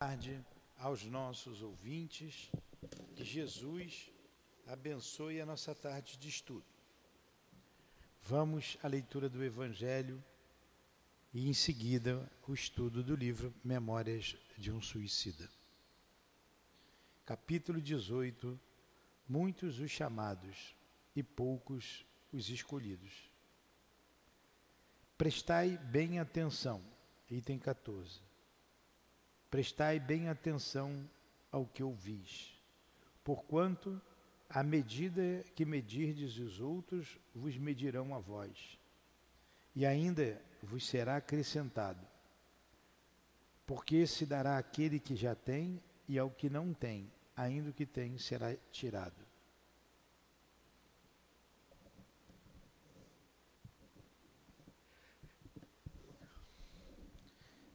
tarde aos nossos ouvintes. Que Jesus abençoe a nossa tarde de estudo. Vamos à leitura do Evangelho e, em seguida, o estudo do livro Memórias de um Suicida. Capítulo 18: Muitos os chamados e poucos os escolhidos. Prestai bem atenção, item 14 Prestai bem atenção ao que ouvis, porquanto, à medida que medirdes os outros, vos medirão a vós, e ainda vos será acrescentado. Porque se dará àquele que já tem, e ao que não tem, ainda o que tem será tirado.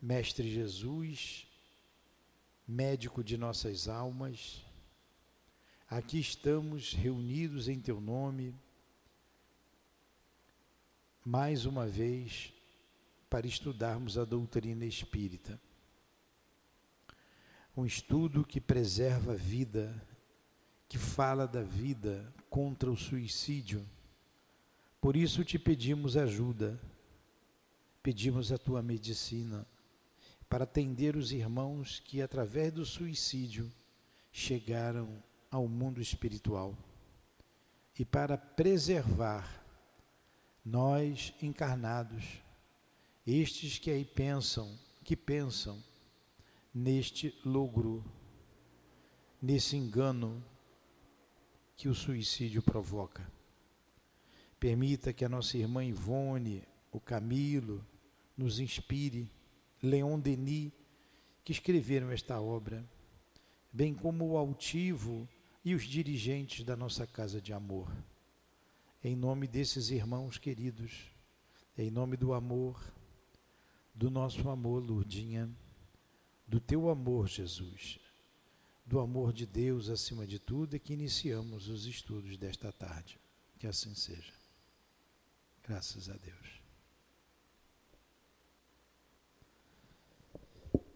Mestre Jesus, médico de nossas almas, aqui estamos reunidos em Teu nome, mais uma vez, para estudarmos a doutrina espírita. Um estudo que preserva a vida, que fala da vida contra o suicídio. Por isso te pedimos ajuda, pedimos a tua medicina para atender os irmãos que, através do suicídio, chegaram ao mundo espiritual e para preservar nós encarnados, estes que aí pensam, que pensam neste logro, nesse engano que o suicídio provoca. Permita que a nossa irmã Ivone, o Camilo, nos inspire Leon Denis, que escreveram esta obra, bem como o altivo e os dirigentes da nossa casa de amor. Em nome desses irmãos queridos, em nome do amor, do nosso amor, Lourdinha, do teu amor, Jesus, do amor de Deus acima de tudo, é que iniciamos os estudos desta tarde. Que assim seja. Graças a Deus.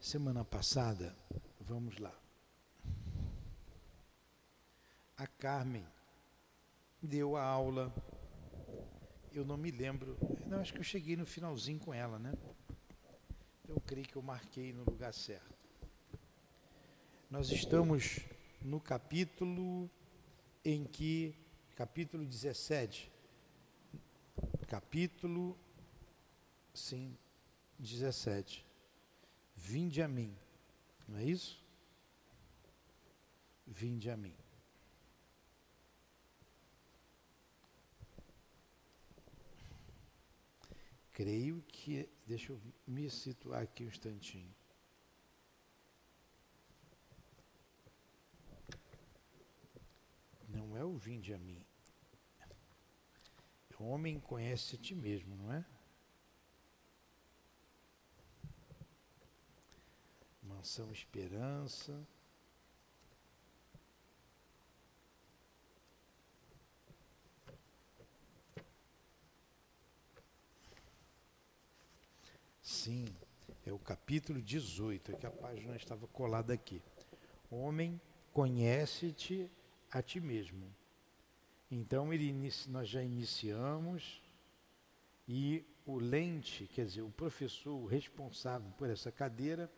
Semana passada, vamos lá. A Carmen deu a aula. Eu não me lembro. Não, acho que eu cheguei no finalzinho com ela, né? Então eu creio que eu marquei no lugar certo. Nós estamos no capítulo em que capítulo 17. Capítulo sim, 17 Vinde a mim. Não é isso? Vinde a mim. Creio que. Deixa eu me situar aqui um instantinho. Não é o vinde a mim. O homem conhece a ti mesmo, não é? Mansão Esperança. Sim, é o capítulo 18, é que a página estava colada aqui. Homem, conhece-te a ti mesmo. Então ele, nós já iniciamos e o lente, quer dizer, o professor o responsável por essa cadeira,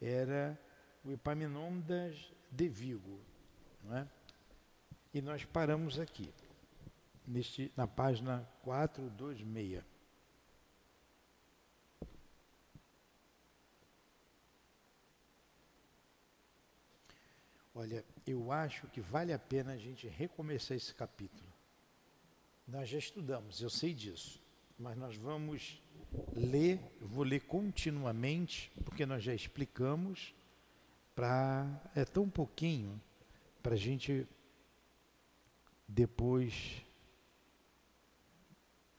era o Epaminondas de Vigo. Não é? E nós paramos aqui, neste, na página 426. Olha, eu acho que vale a pena a gente recomeçar esse capítulo. Nós já estudamos, eu sei disso, mas nós vamos ler, vou ler continuamente, porque nós já explicamos, para é tão pouquinho para a gente depois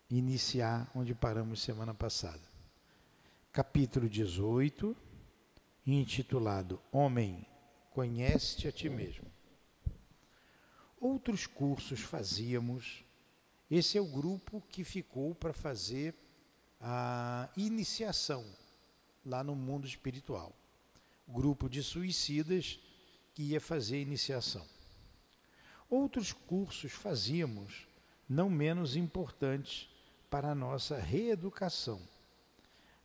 iniciar onde paramos semana passada. Capítulo 18, intitulado Homem, conhece-te a ti mesmo. Outros cursos fazíamos, esse é o grupo que ficou para fazer a iniciação lá no mundo espiritual. grupo de suicidas que ia fazer a iniciação. Outros cursos fazíamos, não menos importantes para a nossa reeducação,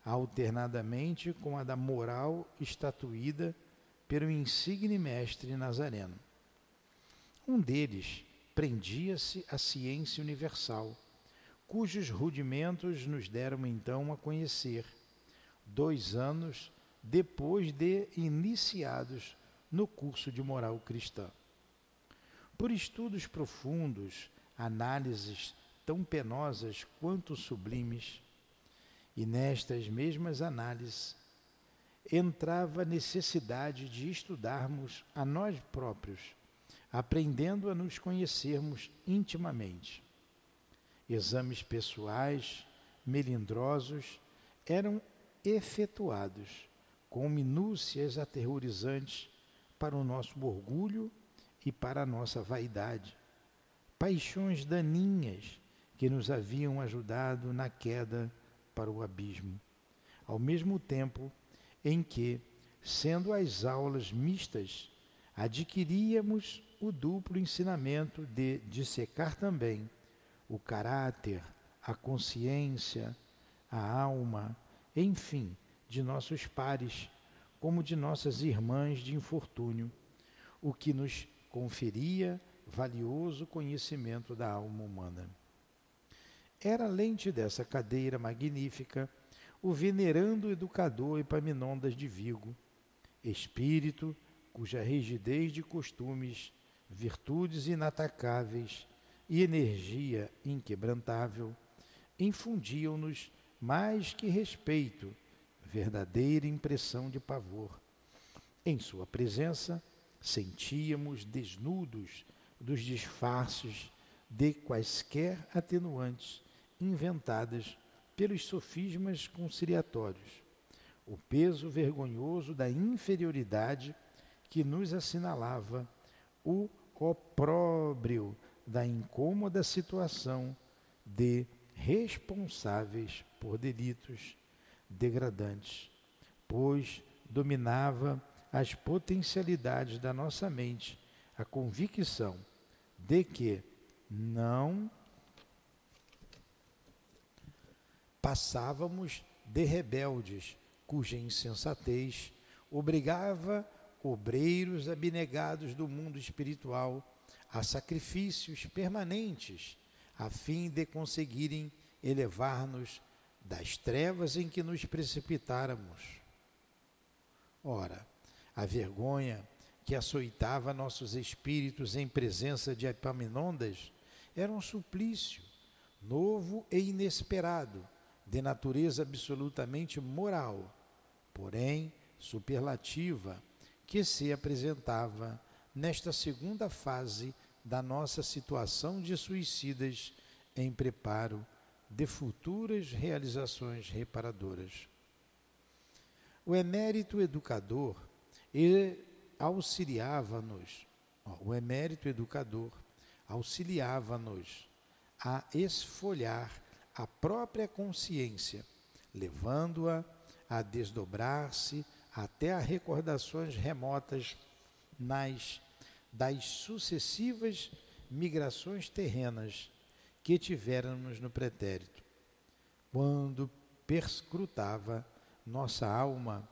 alternadamente com a da moral estatuída pelo insigne mestre Nazareno. Um deles prendia-se à ciência universal, cujos rudimentos nos deram então a conhecer, dois anos depois de iniciados no curso de moral cristã. Por estudos profundos, análises tão penosas quanto sublimes, e nestas mesmas análises entrava a necessidade de estudarmos a nós próprios, aprendendo a nos conhecermos intimamente. Exames pessoais, melindrosos, eram efetuados com minúcias aterrorizantes para o nosso orgulho e para a nossa vaidade, paixões daninhas que nos haviam ajudado na queda para o abismo, ao mesmo tempo em que, sendo as aulas mistas, adquiríamos o duplo ensinamento de dissecar também o caráter, a consciência, a alma, enfim, de nossos pares, como de nossas irmãs de infortúnio, o que nos conferia valioso conhecimento da alma humana. Era lente dessa cadeira magnífica o venerando educador Epaminondas de Vigo, espírito cuja rigidez de costumes, virtudes inatacáveis e energia inquebrantável infundiam-nos mais que respeito, verdadeira impressão de pavor. Em sua presença, sentíamos desnudos dos disfarces de quaisquer atenuantes inventadas pelos sofismas conciliatórios, o peso vergonhoso da inferioridade que nos assinalava o opróbrio da incômoda situação de responsáveis por delitos degradantes, pois dominava as potencialidades da nossa mente a convicção de que não passávamos de rebeldes, cuja insensatez obrigava obreiros abnegados do mundo espiritual a sacrifícios permanentes, a fim de conseguirem elevar-nos das trevas em que nos precipitáramos. Ora, a vergonha que açoitava nossos espíritos em presença de Epaminondas era um suplício novo e inesperado, de natureza absolutamente moral, porém superlativa, que se apresentava nesta segunda fase da nossa situação de suicidas em preparo de futuras realizações reparadoras. O emérito educador auxiliava-nos, o emérito educador auxiliava-nos a esfolhar a própria consciência, levando-a a desdobrar-se até a recordações remotas nas das sucessivas migrações terrenas que tivéramos no pretérito, quando perscrutava nossa alma,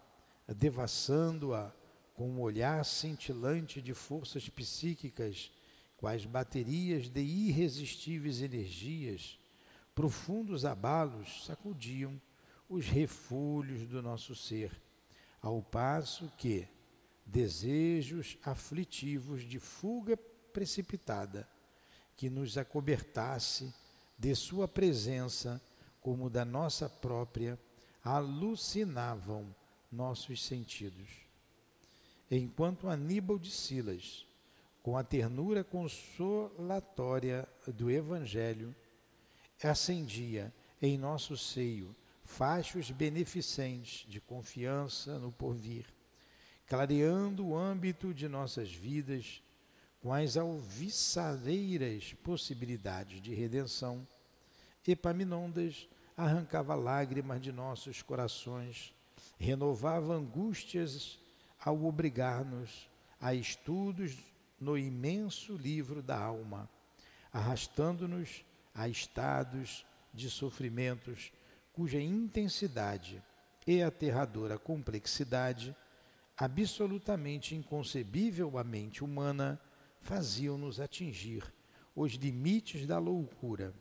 devassando-a com um olhar cintilante de forças psíquicas, quais baterias de irresistíveis energias, profundos abalos sacudiam os refúgios do nosso ser, ao passo que desejos aflitivos de fuga precipitada que nos acobertasse de sua presença como da nossa própria alucinavam nossos sentidos. Enquanto Aníbal de Silas, com a ternura consolatória do Evangelho, acendia em nosso seio fachos beneficentes de confiança no porvir, clareando o âmbito de nossas vidas com as alviçareiras possibilidades de redenção, Epaminondas arrancava lágrimas de nossos corações, renovava angústias ao obrigar-nos a estudos no imenso livro da alma, arrastando-nos a estados de sofrimentos cuja intensidade e aterradora complexidade, absolutamente inconcebível à mente humana, faziam-nos atingir os limites da loucura.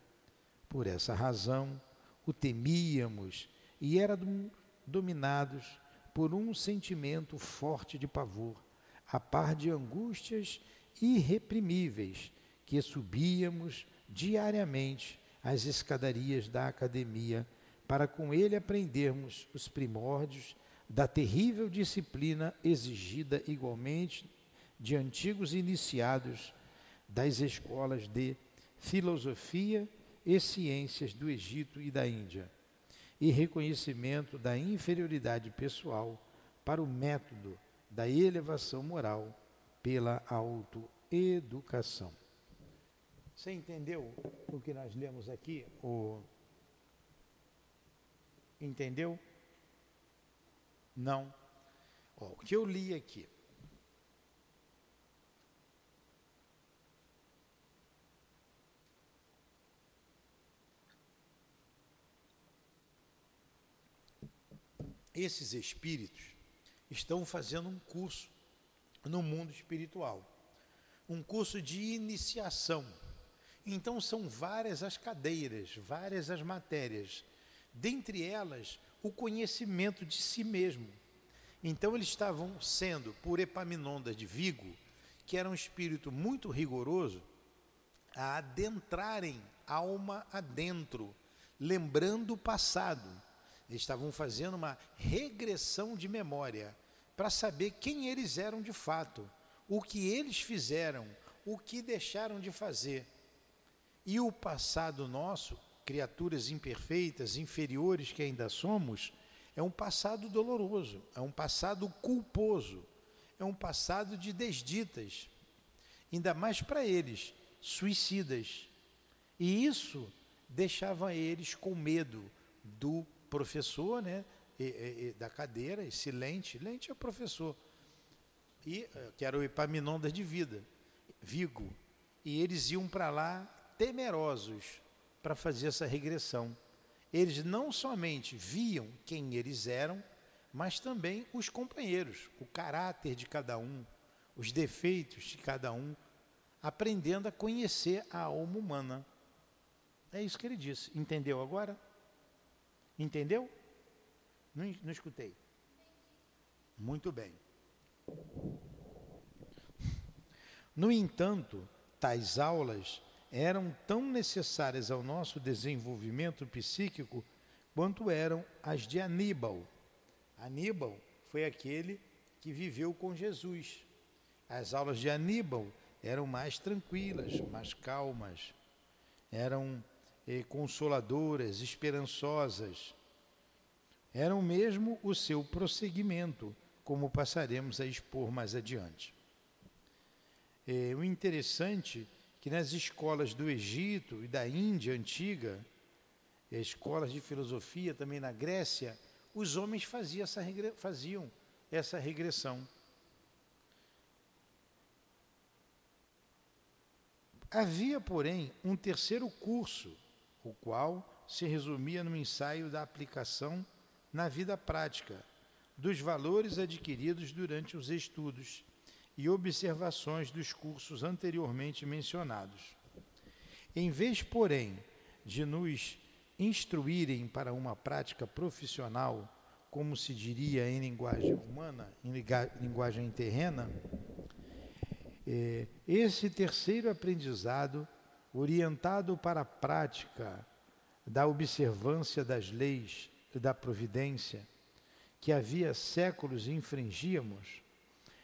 Por essa razão, o temíamos e éramos dominados por um sentimento forte de pavor, a par de angústias irreprimíveis que subíamos diariamente as escadarias da academia para com ele aprendermos os primórdios da terrível disciplina exigida igualmente de antigos iniciados das escolas de filosofia e ciências do Egito e da Índia, e reconhecimento da inferioridade pessoal para o método da elevação moral pela autoeducação. Você entendeu o que nós lemos aqui? O... Entendeu? Não. Ó, o que eu li aqui. Esses espíritos estão fazendo um curso no mundo espiritual, um curso de iniciação então são várias as cadeiras, várias as matérias, dentre elas o conhecimento de si mesmo. Então eles estavam sendo, por Epaminondas de Vigo, que era um espírito muito rigoroso, a adentrarem alma adentro, lembrando o passado. Eles estavam fazendo uma regressão de memória para saber quem eles eram de fato, o que eles fizeram, o que deixaram de fazer e o passado nosso, criaturas imperfeitas, inferiores que ainda somos, é um passado doloroso, é um passado culposo, é um passado de desditas, ainda mais para eles, suicidas. E isso deixava eles com medo do professor, né, e, e, da cadeira, esse lente, lente é professor, e, eh, que era o Epaminondas de vida, Vigo. E eles iam para lá temerosos para fazer essa regressão. Eles não somente viam quem eles eram, mas também os companheiros, o caráter de cada um, os defeitos de cada um, aprendendo a conhecer a alma humana. É isso que ele disse. Entendeu agora? Entendeu? Não, não escutei. Muito bem. No entanto, tais aulas eram tão necessárias ao nosso desenvolvimento psíquico quanto eram as de Aníbal. Aníbal foi aquele que viveu com Jesus. As aulas de Aníbal eram mais tranquilas, mais calmas, eram eh, consoladoras, esperançosas. Eram mesmo o seu prosseguimento, como passaremos a expor mais adiante. Eh, o interessante que nas escolas do Egito e da Índia antiga, escolas de filosofia também na Grécia, os homens faziam essa, faziam essa regressão. Havia, porém, um terceiro curso, o qual se resumia no ensaio da aplicação na vida prática dos valores adquiridos durante os estudos e observações dos cursos anteriormente mencionados. Em vez, porém, de nos instruírem para uma prática profissional, como se diria em linguagem humana, em linguagem terrena, é, esse terceiro aprendizado, orientado para a prática da observância das leis da providência, que havia séculos infringíamos,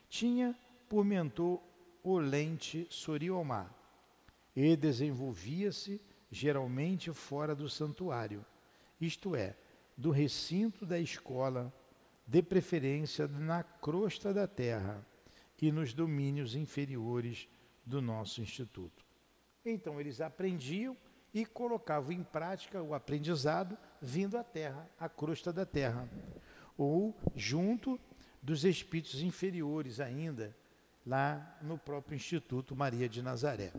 tinha por mentor Olente Soriomar e desenvolvia-se geralmente fora do santuário, isto é, do recinto da escola, de preferência na crosta da terra e nos domínios inferiores do nosso instituto. Então eles aprendiam e colocavam em prática o aprendizado vindo à terra, à crosta da terra, ou junto dos espíritos inferiores ainda, lá no próprio Instituto Maria de Nazaré.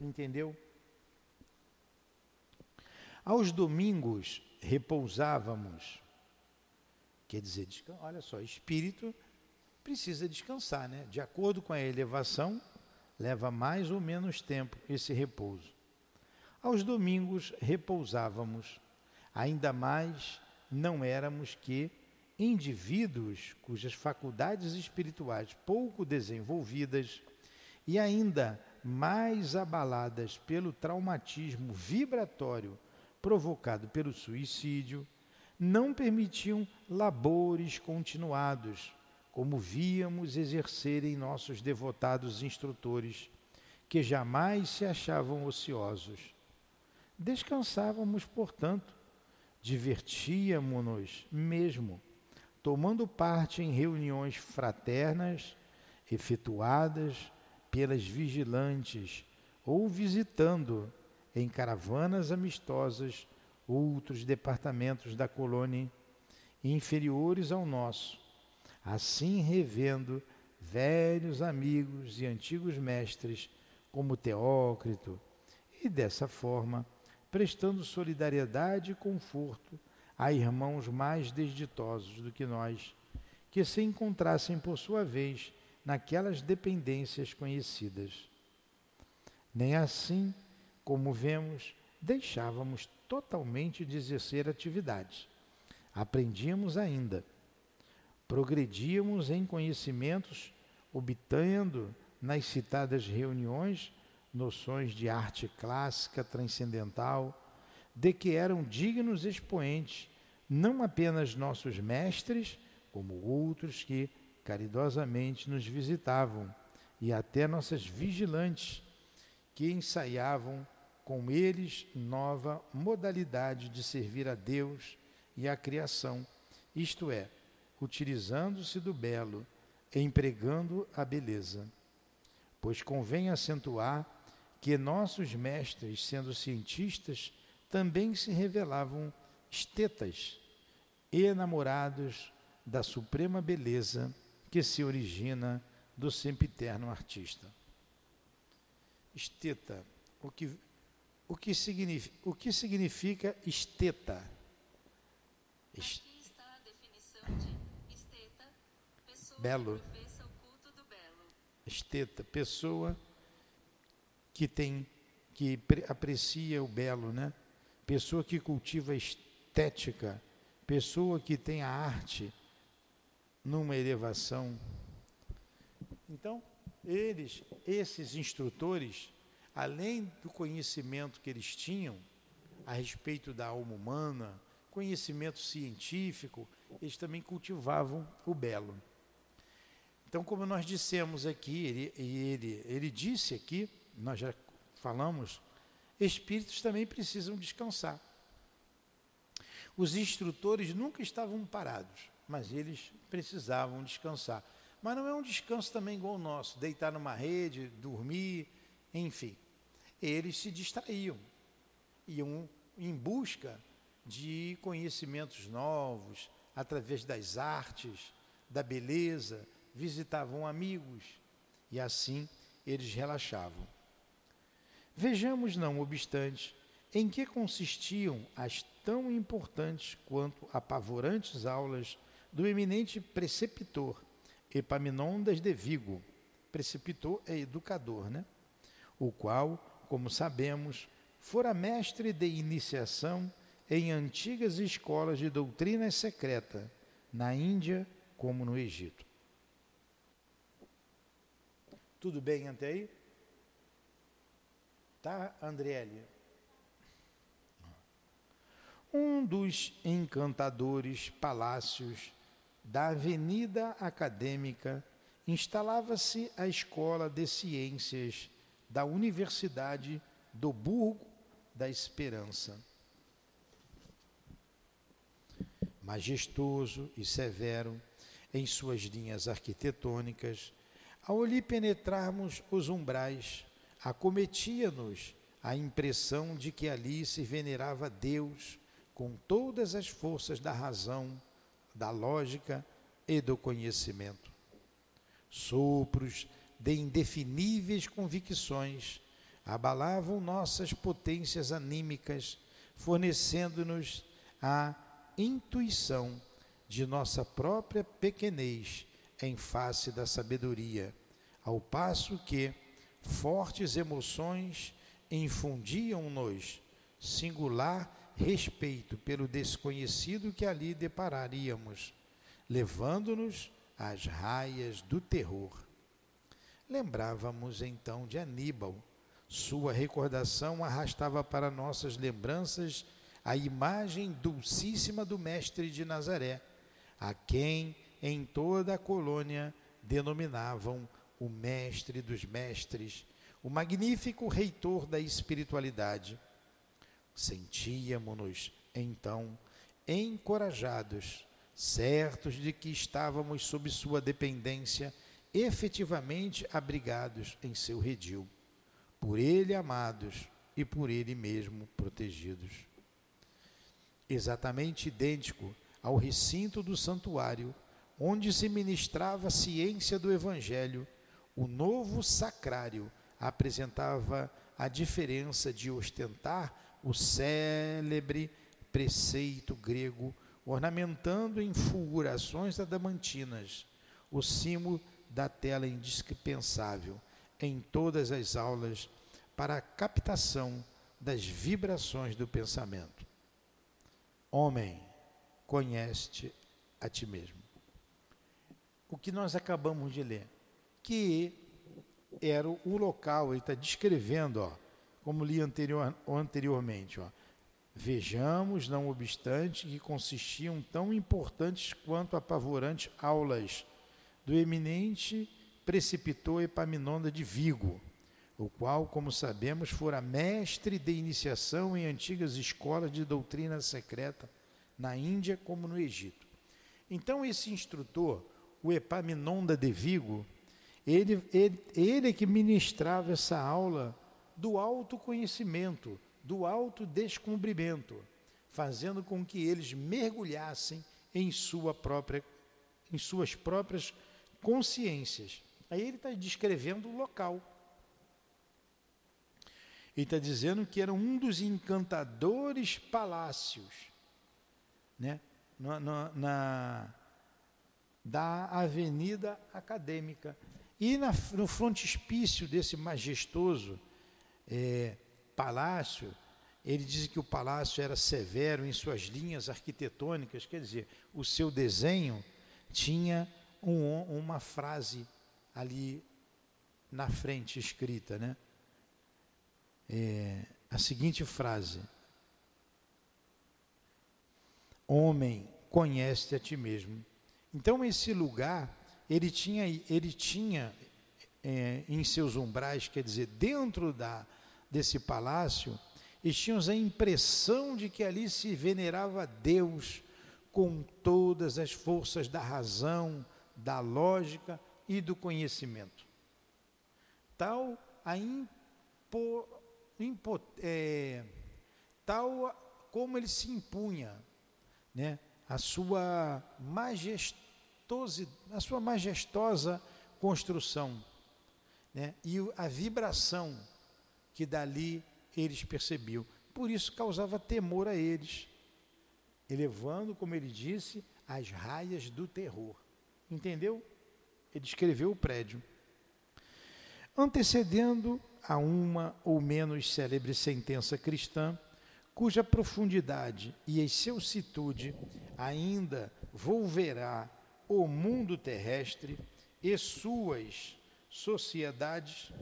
Entendeu? Aos domingos repousávamos. Quer dizer, olha só, espírito precisa descansar, né? De acordo com a elevação, leva mais ou menos tempo esse repouso. Aos domingos repousávamos, ainda mais não éramos que indivíduos cujas faculdades espirituais pouco desenvolvidas e ainda mais abaladas pelo traumatismo vibratório provocado pelo suicídio, não permitiam labores continuados, como víamos exercerem nossos devotados instrutores, que jamais se achavam ociosos. Descansávamos, portanto, divertíamos-nos mesmo tomando parte em reuniões fraternas efetuadas pelas vigilantes ou visitando em caravanas amistosas outros departamentos da colônia inferiores ao nosso, assim revendo velhos amigos e antigos mestres como Teócrito, e dessa forma prestando solidariedade e conforto a irmãos mais desditosos do que nós, que se encontrassem por sua vez naquelas dependências conhecidas. Nem assim, como vemos, deixávamos totalmente de exercer atividades. Aprendíamos ainda, progredíamos em conhecimentos, obtendo nas citadas reuniões noções de arte clássica transcendental, de que eram dignos expoentes, não apenas nossos mestres, como outros que caridosamente nos visitavam, e até nossas vigilantes, que ensaiavam com eles nova modalidade de servir a Deus e à criação, isto é, utilizando-se do belo, empregando a beleza. Pois convém acentuar que nossos mestres, sendo cientistas, também se revelavam estetas, enamorados da suprema beleza que se origina do sempiterno artista. Esteta, o que, o que, significa, o que significa esteta? Aqui está a definição de esteta, pessoa belo. que professa o culto do belo. Esteta, pessoa que tem, que aprecia o belo, né? Pessoa que cultiva estética, pessoa que tem a arte numa elevação. Então, eles, esses instrutores, além do conhecimento que eles tinham a respeito da alma humana, conhecimento científico, eles também cultivavam o belo. Então, como nós dissemos aqui, ele, ele, ele disse aqui, nós já falamos espíritos também precisam descansar. Os instrutores nunca estavam parados, mas eles precisavam descansar. Mas não é um descanso também igual o nosso, deitar numa rede, dormir, enfim. Eles se distraíam, iam em busca de conhecimentos novos, através das artes, da beleza, visitavam amigos e assim eles relaxavam. Vejamos, não obstante, em que consistiam as tão importantes quanto apavorantes aulas do eminente preceptor Epaminondas de Vigo. Preceptor é educador, né? O qual, como sabemos, fora mestre de iniciação em antigas escolas de doutrina secreta, na Índia como no Egito. Tudo bem até aí? Tá, Andriele? Um dos encantadores palácios da Avenida Acadêmica instalava-se a Escola de Ciências da Universidade do Burgo da Esperança. Majestoso e severo em suas linhas arquitetônicas, ao lhe penetrarmos os umbrais acometia-nos a impressão de que ali se venerava Deus com todas as forças da razão, da lógica e do conhecimento. Sopros de indefiníveis convicções abalavam nossas potências anímicas, fornecendo-nos a intuição de nossa própria pequenez em face da sabedoria, ao passo que fortes emoções infundiam-nos singular respeito pelo desconhecido que ali depararíamos, levando-nos às raias do terror. Lembrávamos então de Aníbal. Sua recordação arrastava para nossas lembranças a imagem dulcíssima do Mestre de Nazaré, a quem em toda a colônia denominavam o Mestre dos Mestres, o magnífico reitor da espiritualidade Sentíamos-nos, então, encorajados, certos de que estávamos sob sua dependência, efetivamente abrigados em seu redil, por ele amados e por ele mesmo protegidos. Exatamente idêntico ao recinto do santuário, onde se ministrava a ciência do Evangelho, o novo sacrário apresentava a diferença de ostentar o célebre preceito grego, ornamentando em fulgurações adamantinas o cimo da tela indispensável em todas as aulas para a captação das vibrações do pensamento. Homem, conhece a ti mesmo. O que nós acabamos de ler, que era o local, ele está descrevendo, ó, como li anterior, anteriormente. Ó. Vejamos, não obstante, que consistiam tão importantes quanto apavorantes aulas do eminente precipitou Epaminonda de Vigo, o qual, como sabemos, fora mestre de iniciação em antigas escolas de doutrina secreta na Índia como no Egito. Então, esse instrutor, o Epaminonda de Vigo, ele, ele, ele que ministrava essa aula do autoconhecimento, do autodescobrimento, fazendo com que eles mergulhassem em sua própria em suas próprias consciências. Aí ele está descrevendo o local. Ele está dizendo que era um dos encantadores palácios, né? na, na, na da Avenida Acadêmica. E na, no frontispício desse majestoso é, palácio, ele diz que o palácio era severo em suas linhas arquitetônicas, quer dizer, o seu desenho tinha um, uma frase ali na frente escrita, né? É, a seguinte frase: Homem, conhece a ti mesmo. Então esse lugar ele tinha ele tinha é, em seus umbrais, quer dizer, dentro da desse palácio, e tínhamos a impressão de que ali se venerava Deus com todas as forças da razão, da lógica e do conhecimento. Tal a impo, impo, é, tal como ele se impunha, né, a sua a sua majestosa construção, né, e a vibração que dali eles percebiam. Por isso causava temor a eles, elevando, como ele disse, as raias do terror. Entendeu? Ele descreveu o prédio. Antecedendo a uma ou menos célebre sentença cristã, cuja profundidade e excelsitude ainda volverá o mundo terrestre e suas sociedades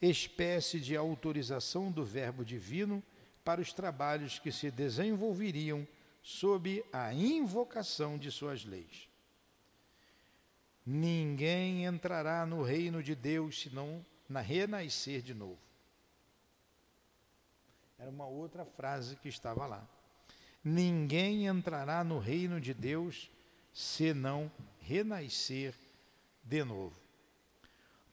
espécie de autorização do Verbo Divino para os trabalhos que se desenvolveriam sob a invocação de suas leis. Ninguém entrará no reino de Deus senão na renascer de novo. Era uma outra frase que estava lá. Ninguém entrará no reino de Deus senão renascer de novo.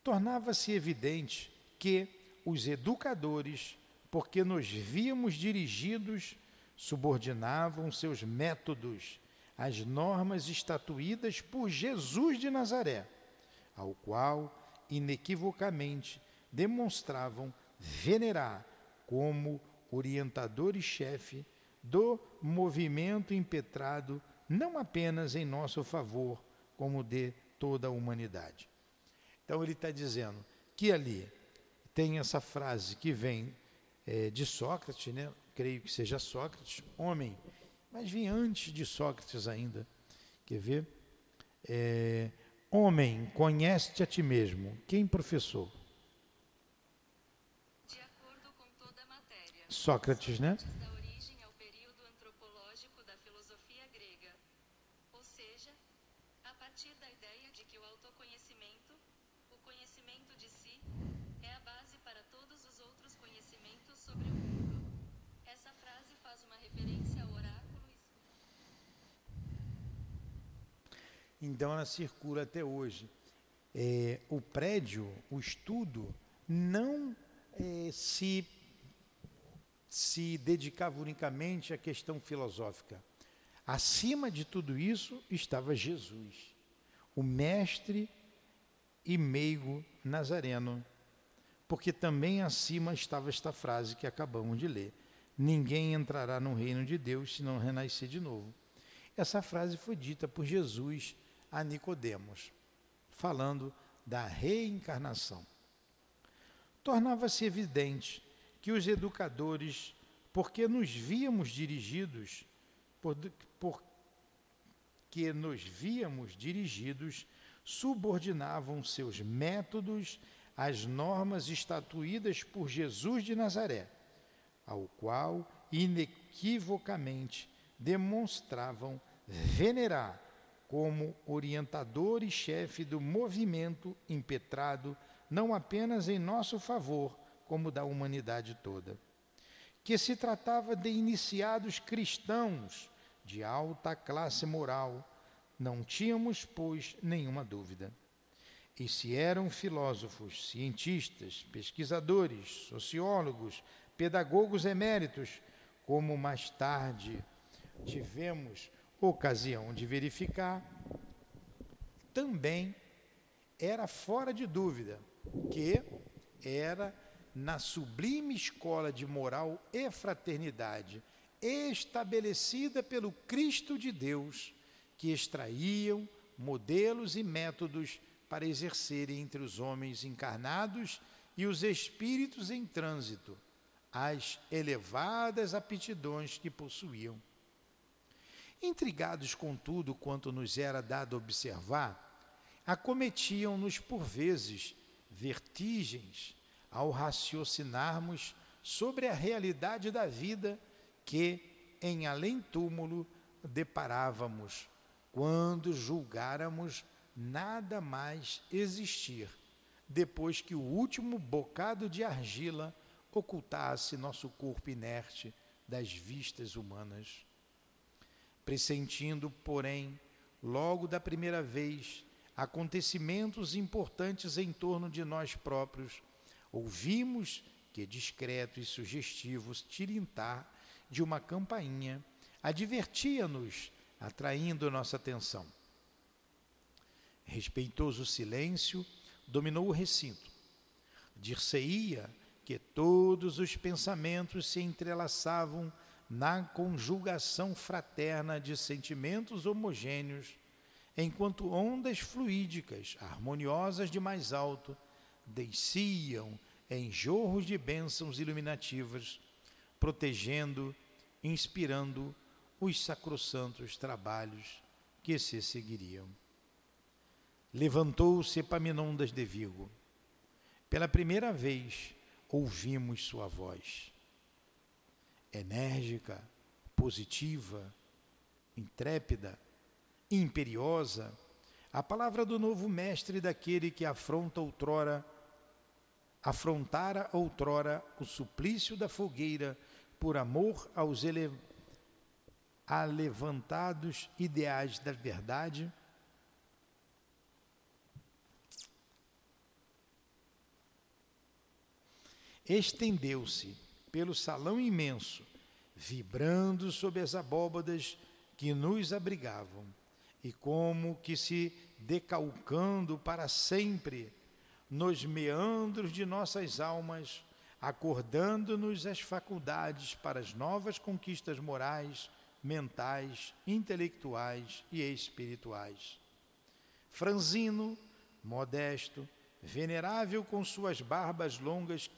Tornava-se evidente que os educadores, porque nos víamos dirigidos, subordinavam seus métodos as normas estatuídas por Jesus de Nazaré, ao qual inequivocamente demonstravam venerar como orientador e chefe do movimento impetrado não apenas em nosso favor, como de toda a humanidade. Então ele está dizendo que ali tem essa frase que vem é, de Sócrates, né? creio que seja Sócrates, homem, mas vinha antes de Sócrates ainda. Quer ver? É, homem, conhece-te a ti mesmo. Quem professou? De acordo com toda a matéria. Sócrates, né? Sócrates dá origem ao período antropológico da filosofia grega. Ou seja, a partir da ideia de que o autoconhecimento, o conhecimento de si, é a base para todos os outros conhecimentos sobre o mundo. Essa frase faz uma referência ao oráculo e Então ela circula até hoje. É, o prédio, o estudo, não é, se, se dedicava unicamente à questão filosófica. Acima de tudo isso estava Jesus, o mestre e meigo nazareno, porque também acima estava esta frase que acabamos de ler: Ninguém entrará no reino de Deus se não renascer de novo. Essa frase foi dita por Jesus a Nicodemos, falando da reencarnação. Tornava-se evidente que os educadores, porque nos víamos dirigidos, por, porque nos víamos dirigidos, subordinavam seus métodos às normas estatuídas por Jesus de Nazaré, ao qual inequivocamente demonstravam venerar como orientador e chefe do movimento impetrado não apenas em nosso favor, como da humanidade toda. Que se tratava de iniciados cristãos de alta classe moral, não tínhamos, pois, nenhuma dúvida. E se eram filósofos, cientistas, pesquisadores, sociólogos, pedagogos eméritos, como mais tarde tivemos ocasião de verificar, também era fora de dúvida que era na sublime escola de moral e fraternidade estabelecida pelo Cristo de Deus que extraíam modelos e métodos para exercerem entre os homens encarnados e os espíritos em trânsito as elevadas aptidões que possuíam. Intrigados com tudo quanto nos era dado observar, acometiam-nos por vezes vertigens ao raciocinarmos sobre a realidade da vida que, em além-túmulo, deparávamos, quando julgáramos nada mais existir, depois que o último bocado de argila ocultasse nosso corpo inerte das vistas humanas. Pressentindo, porém, logo da primeira vez, acontecimentos importantes em torno de nós próprios, ouvimos que discreto e sugestivo tilintar de uma campainha advertia-nos, atraindo nossa atenção. Respeitoso silêncio dominou o recinto. Dir-se-ia que todos os pensamentos se entrelaçavam na conjugação fraterna de sentimentos homogêneos, enquanto ondas fluídicas, harmoniosas de mais alto, desciam em jorros de bênçãos iluminativas, protegendo, inspirando os sacrossantos trabalhos que se seguiriam. Levantou-se Epaminondas de Vigo. Pela primeira vez ouvimos sua voz. Enérgica, positiva, intrépida, imperiosa, a palavra do novo mestre daquele que afronta outrora, afrontara outrora o suplício da fogueira por amor aos ele, alevantados ideais da verdade. Estendeu-se pelo salão imenso, vibrando sob as abóbadas que nos abrigavam, e como que se decalcando para sempre nos meandros de nossas almas, acordando-nos as faculdades para as novas conquistas morais, mentais, intelectuais e espirituais. Franzino, modesto, venerável com suas barbas longas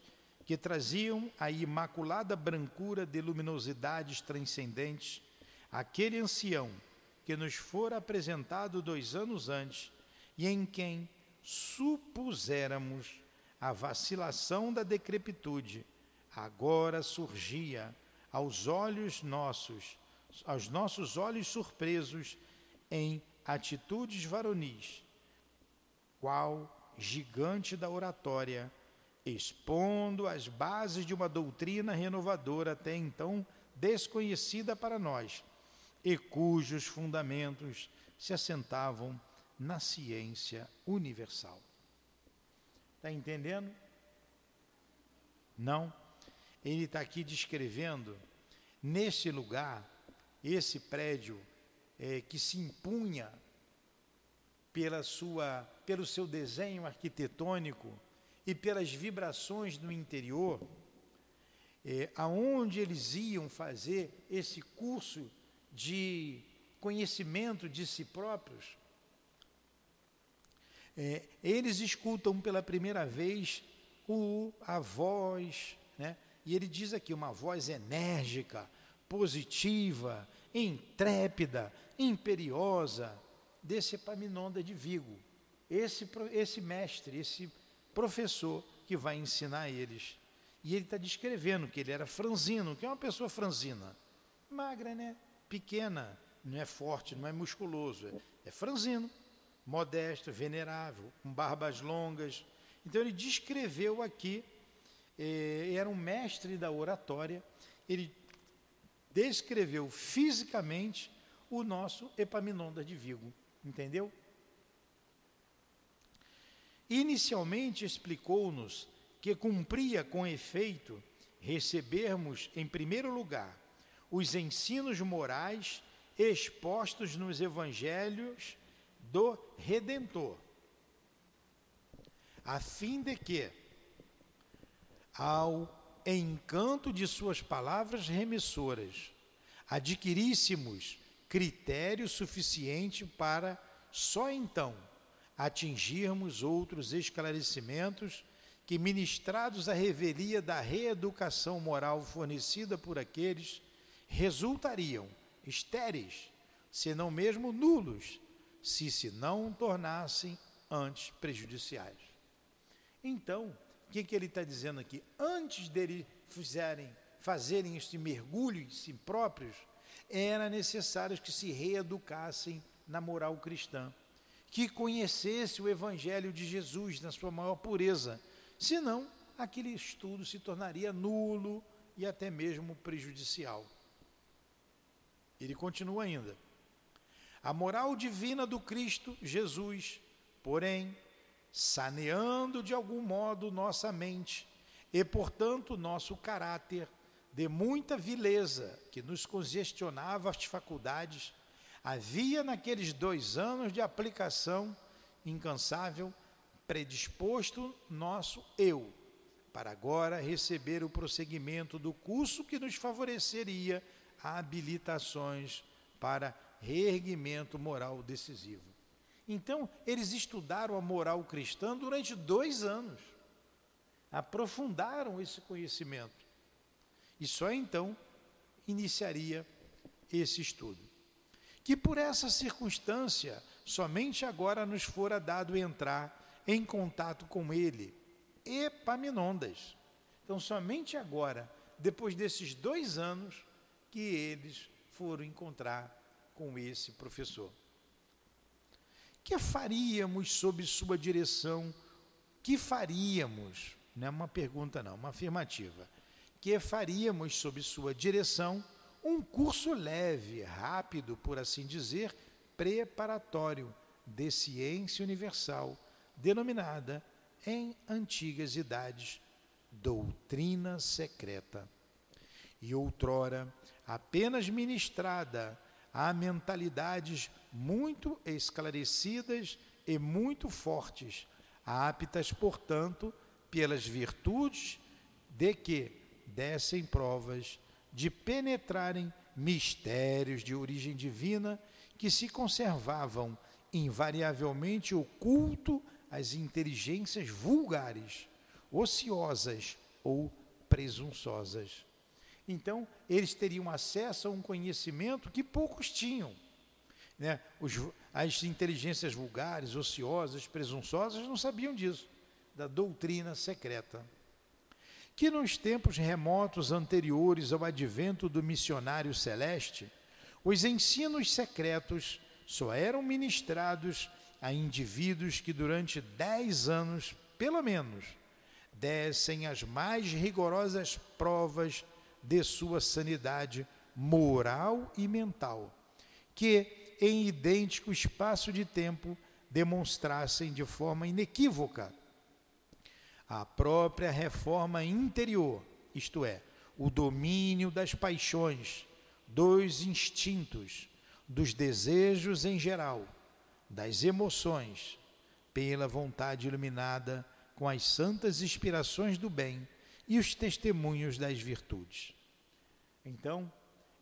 que traziam a imaculada brancura de luminosidades transcendentes, aquele ancião que nos fora apresentado dois anos antes e em quem supuséramos a vacilação da decrepitude, agora surgia aos olhos nossos, aos nossos olhos surpresos em atitudes varonis, qual gigante da oratória, expondo as bases de uma doutrina renovadora até então desconhecida para nós e cujos fundamentos se assentavam na ciência universal. Está entendendo? Não? Ele está aqui descrevendo, nesse lugar, esse prédio é, que se impunha pela sua, pelo seu desenho arquitetônico e pelas vibrações do interior, é, aonde eles iam fazer esse curso de conhecimento de si próprios, é, eles escutam pela primeira vez o, a voz, né? e ele diz aqui uma voz enérgica, positiva, intrépida, imperiosa, desse Epaminonda de Vigo, esse, esse mestre, esse professor que vai ensinar eles. E ele está descrevendo que ele era franzino, que é uma pessoa franzina, magra, né? pequena, não é forte, não é musculoso, é, é franzino, modesto, venerável, com barbas longas. Então ele descreveu aqui, eh, era um mestre da oratória, ele descreveu fisicamente o nosso Epaminondas de Vigo, entendeu? Inicialmente explicou-nos que cumpria com efeito recebermos, em primeiro lugar, os ensinos morais expostos nos evangelhos do Redentor, a fim de que, ao encanto de suas palavras remissoras, adquiríssemos critério suficiente para só então atingirmos outros esclarecimentos que, ministrados à revelia da reeducação moral fornecida por aqueles resultariam estéreis, se não mesmo nulos, se se não tornassem antes prejudiciais. Então, o que, que ele está dizendo aqui? Antes dele fizerem, fazerem este mergulho em si próprios, era necessário que se reeducassem na moral cristã, que conhecesse o Evangelho de Jesus na sua maior pureza, senão aquele estudo se tornaria nulo e até mesmo prejudicial. Ele continua ainda. A moral divina do Cristo Jesus, porém, saneando de algum modo nossa mente e, portanto, nosso caráter de muita vileza que nos congestionava as faculdades, havia naqueles dois anos de aplicação incansável predisposto nosso eu para agora receber o prosseguimento do curso que nos favoreceria habilitações para reerguimento moral decisivo. Então, eles estudaram a moral cristã durante dois anos, aprofundaram esse conhecimento, e só então iniciaria esse estudo. Que por essa circunstância, somente agora nos fora dado entrar em contato com ele, Epaminondas. Então, somente agora, depois desses dois anos, que eles foram encontrar com esse professor. Que faríamos sob sua direção? Que faríamos? Não é uma pergunta, não, uma afirmativa. Que faríamos sob sua direção um curso leve, rápido, por assim dizer, preparatório de ciência universal, denominada em antigas idades doutrina secreta. E outrora apenas ministrada a mentalidades muito esclarecidas e muito fortes, aptas, portanto, pelas virtudes de que dessem provas de penetrarem mistérios de origem divina que se conservavam invariavelmente oculto às inteligências vulgares, ociosas ou presunçosas. Então, eles teriam acesso a um conhecimento que poucos tinham. Né? Os, as inteligências vulgares, ociosas, presunçosas não sabiam disso, da doutrina secreta. Que nos tempos remotos anteriores ao advento do missionário celeste, os ensinos secretos só eram ministrados a indivíduos que durante dez anos, pelo menos, dessem as mais rigorosas provas de sua sanidade moral e mental, que em idêntico espaço de tempo demonstrassem de forma inequívoca a própria reforma interior, isto é, o domínio das paixões, dos instintos, dos desejos em geral, das emoções, pela vontade iluminada com as santas inspirações do bem e os testemunhos das virtudes. Então,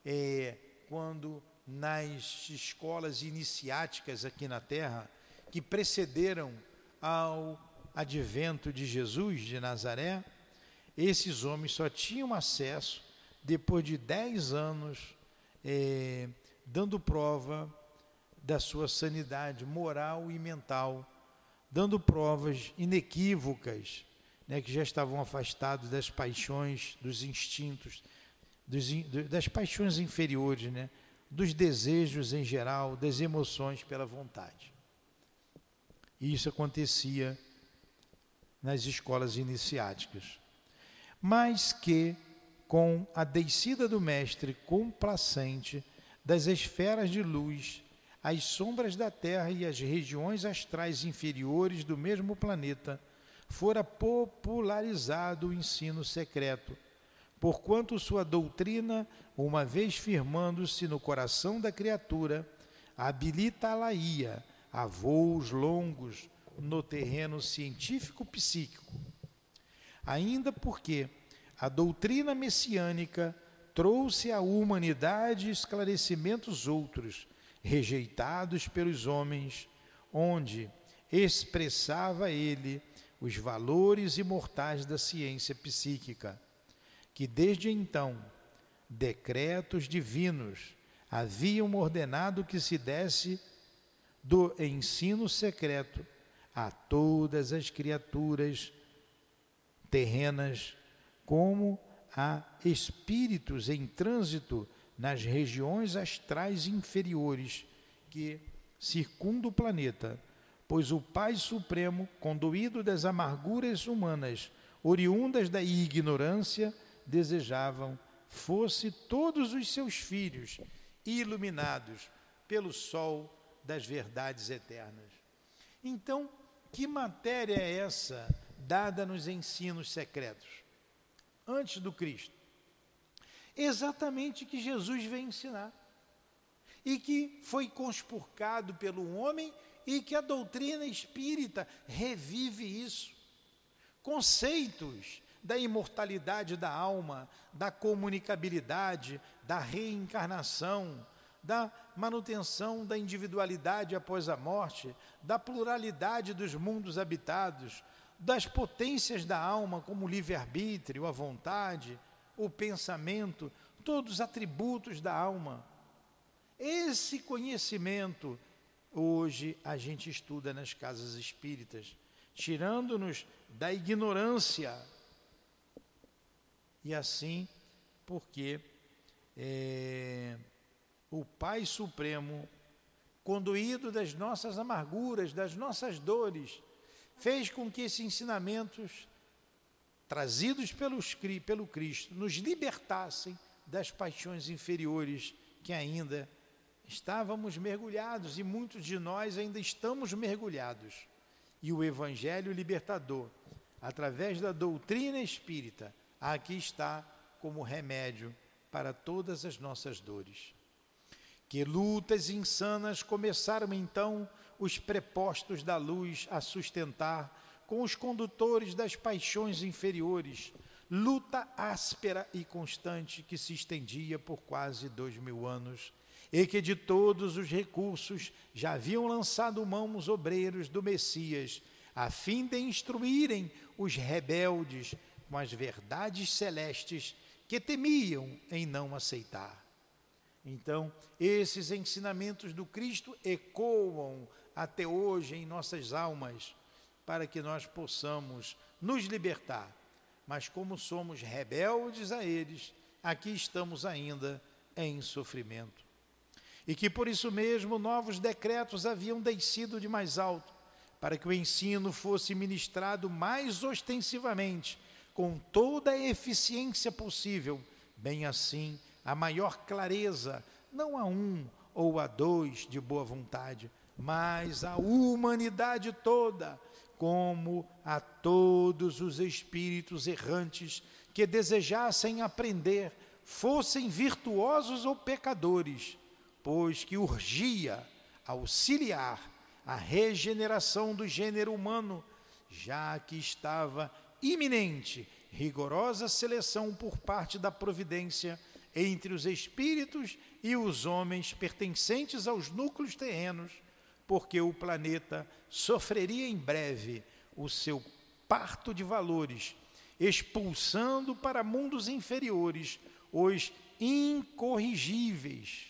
é, quando nas escolas iniciáticas aqui na Terra, que precederam ao advento de Jesus de Nazaré, esses homens só tinham acesso depois de dez anos é, dando prova da sua sanidade moral e mental, dando provas inequívocas, né, que já estavam afastados das paixões, dos instintos, dos, das paixões inferiores, né, dos desejos em geral, das emoções pela vontade. E isso acontecia nas escolas iniciáticas. Mas que, com a descida do Mestre complacente das esferas de luz, as sombras da Terra e as regiões astrais inferiores do mesmo planeta, fora popularizado o ensino secreto, porquanto sua doutrina, uma vez firmando-se no coração da criatura, habilita-la-ia a voos longos no terreno científico-psíquico. Ainda porque a doutrina messiânica trouxe à humanidade esclarecimentos outros, rejeitados pelos homens, onde expressava ele os valores imortais da ciência psíquica, que desde então decretos divinos haviam ordenado que se desse do ensino secreto a todas as criaturas terrenas, como a espíritos em trânsito nas regiões astrais inferiores que circundam o planeta, pois o Pai Supremo, conduído das amarguras humanas, oriundas da ignorância, desejavam fosse todos os seus filhos iluminados pelo sol das verdades eternas. Então, que matéria é essa dada nos ensinos secretos? Antes do Cristo. Exatamente que Jesus veio ensinar. E que foi conspurcado pelo homem e que a doutrina espírita revive isso. Conceitos da imortalidade da alma, da comunicabilidade, da reencarnação, da manutenção da individualidade após a morte, da pluralidade dos mundos habitados, das potências da alma, como o livre-arbítrio, a vontade, o pensamento, todos os atributos da alma. Esse conhecimento, hoje a gente estuda nas casas espíritas, tirando-nos da ignorância. E assim, porque é, o Pai Supremo, conduído das nossas amarguras, das nossas dores, fez com que esses ensinamentos trazidos pelos, pelo Cristo nos libertassem das paixões inferiores que ainda estávamos mergulhados e muitos de nós ainda estamos mergulhados. E o Evangelho libertador, através da doutrina espírita, aqui está como remédio para todas as nossas dores Que lutas insanas começaram então os prepostos da luz a sustentar com os condutores das paixões inferiores, luta áspera e constante que se estendia por quase dois mil anos e que de todos os recursos já haviam lançado mão os obreiros do Messias, a fim de instruírem os rebeldes com as verdades celestes que temiam em não aceitar. Então, esses ensinamentos do Cristo ecoam até hoje em nossas almas, para que nós possamos nos libertar. Mas, como somos rebeldes a eles, aqui estamos ainda em sofrimento e que por isso mesmo novos decretos haviam descido de mais alto, para que o ensino fosse ministrado mais ostensivamente, com toda a eficiência possível, bem assim a maior clareza, não a um ou a dois de boa vontade, mas a humanidade toda, como a todos os espíritos errantes que desejassem aprender, fossem virtuosos ou pecadores, pois que urgia auxiliar a regeneração do gênero humano, já que estava iminente rigorosa seleção por parte da providência entre os espíritos e os homens pertencentes aos núcleos terrenos, porque o planeta sofreria em breve o seu parto de valores, expulsando para mundos inferiores os incorrigíveis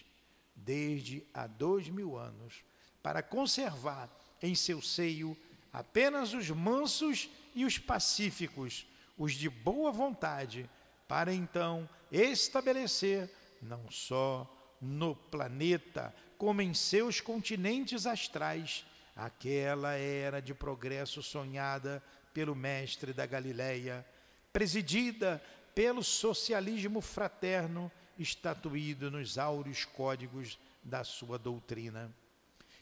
desde há dois mil anos, para conservar em seu seio apenas os mansos e os pacíficos, os de boa vontade, para então estabelecer, não só no planeta, como em seus continentes astrais, aquela era de progresso sonhada pelo mestre da Galileia, presidida pelo socialismo fraterno estatuído nos áureos códigos da sua doutrina.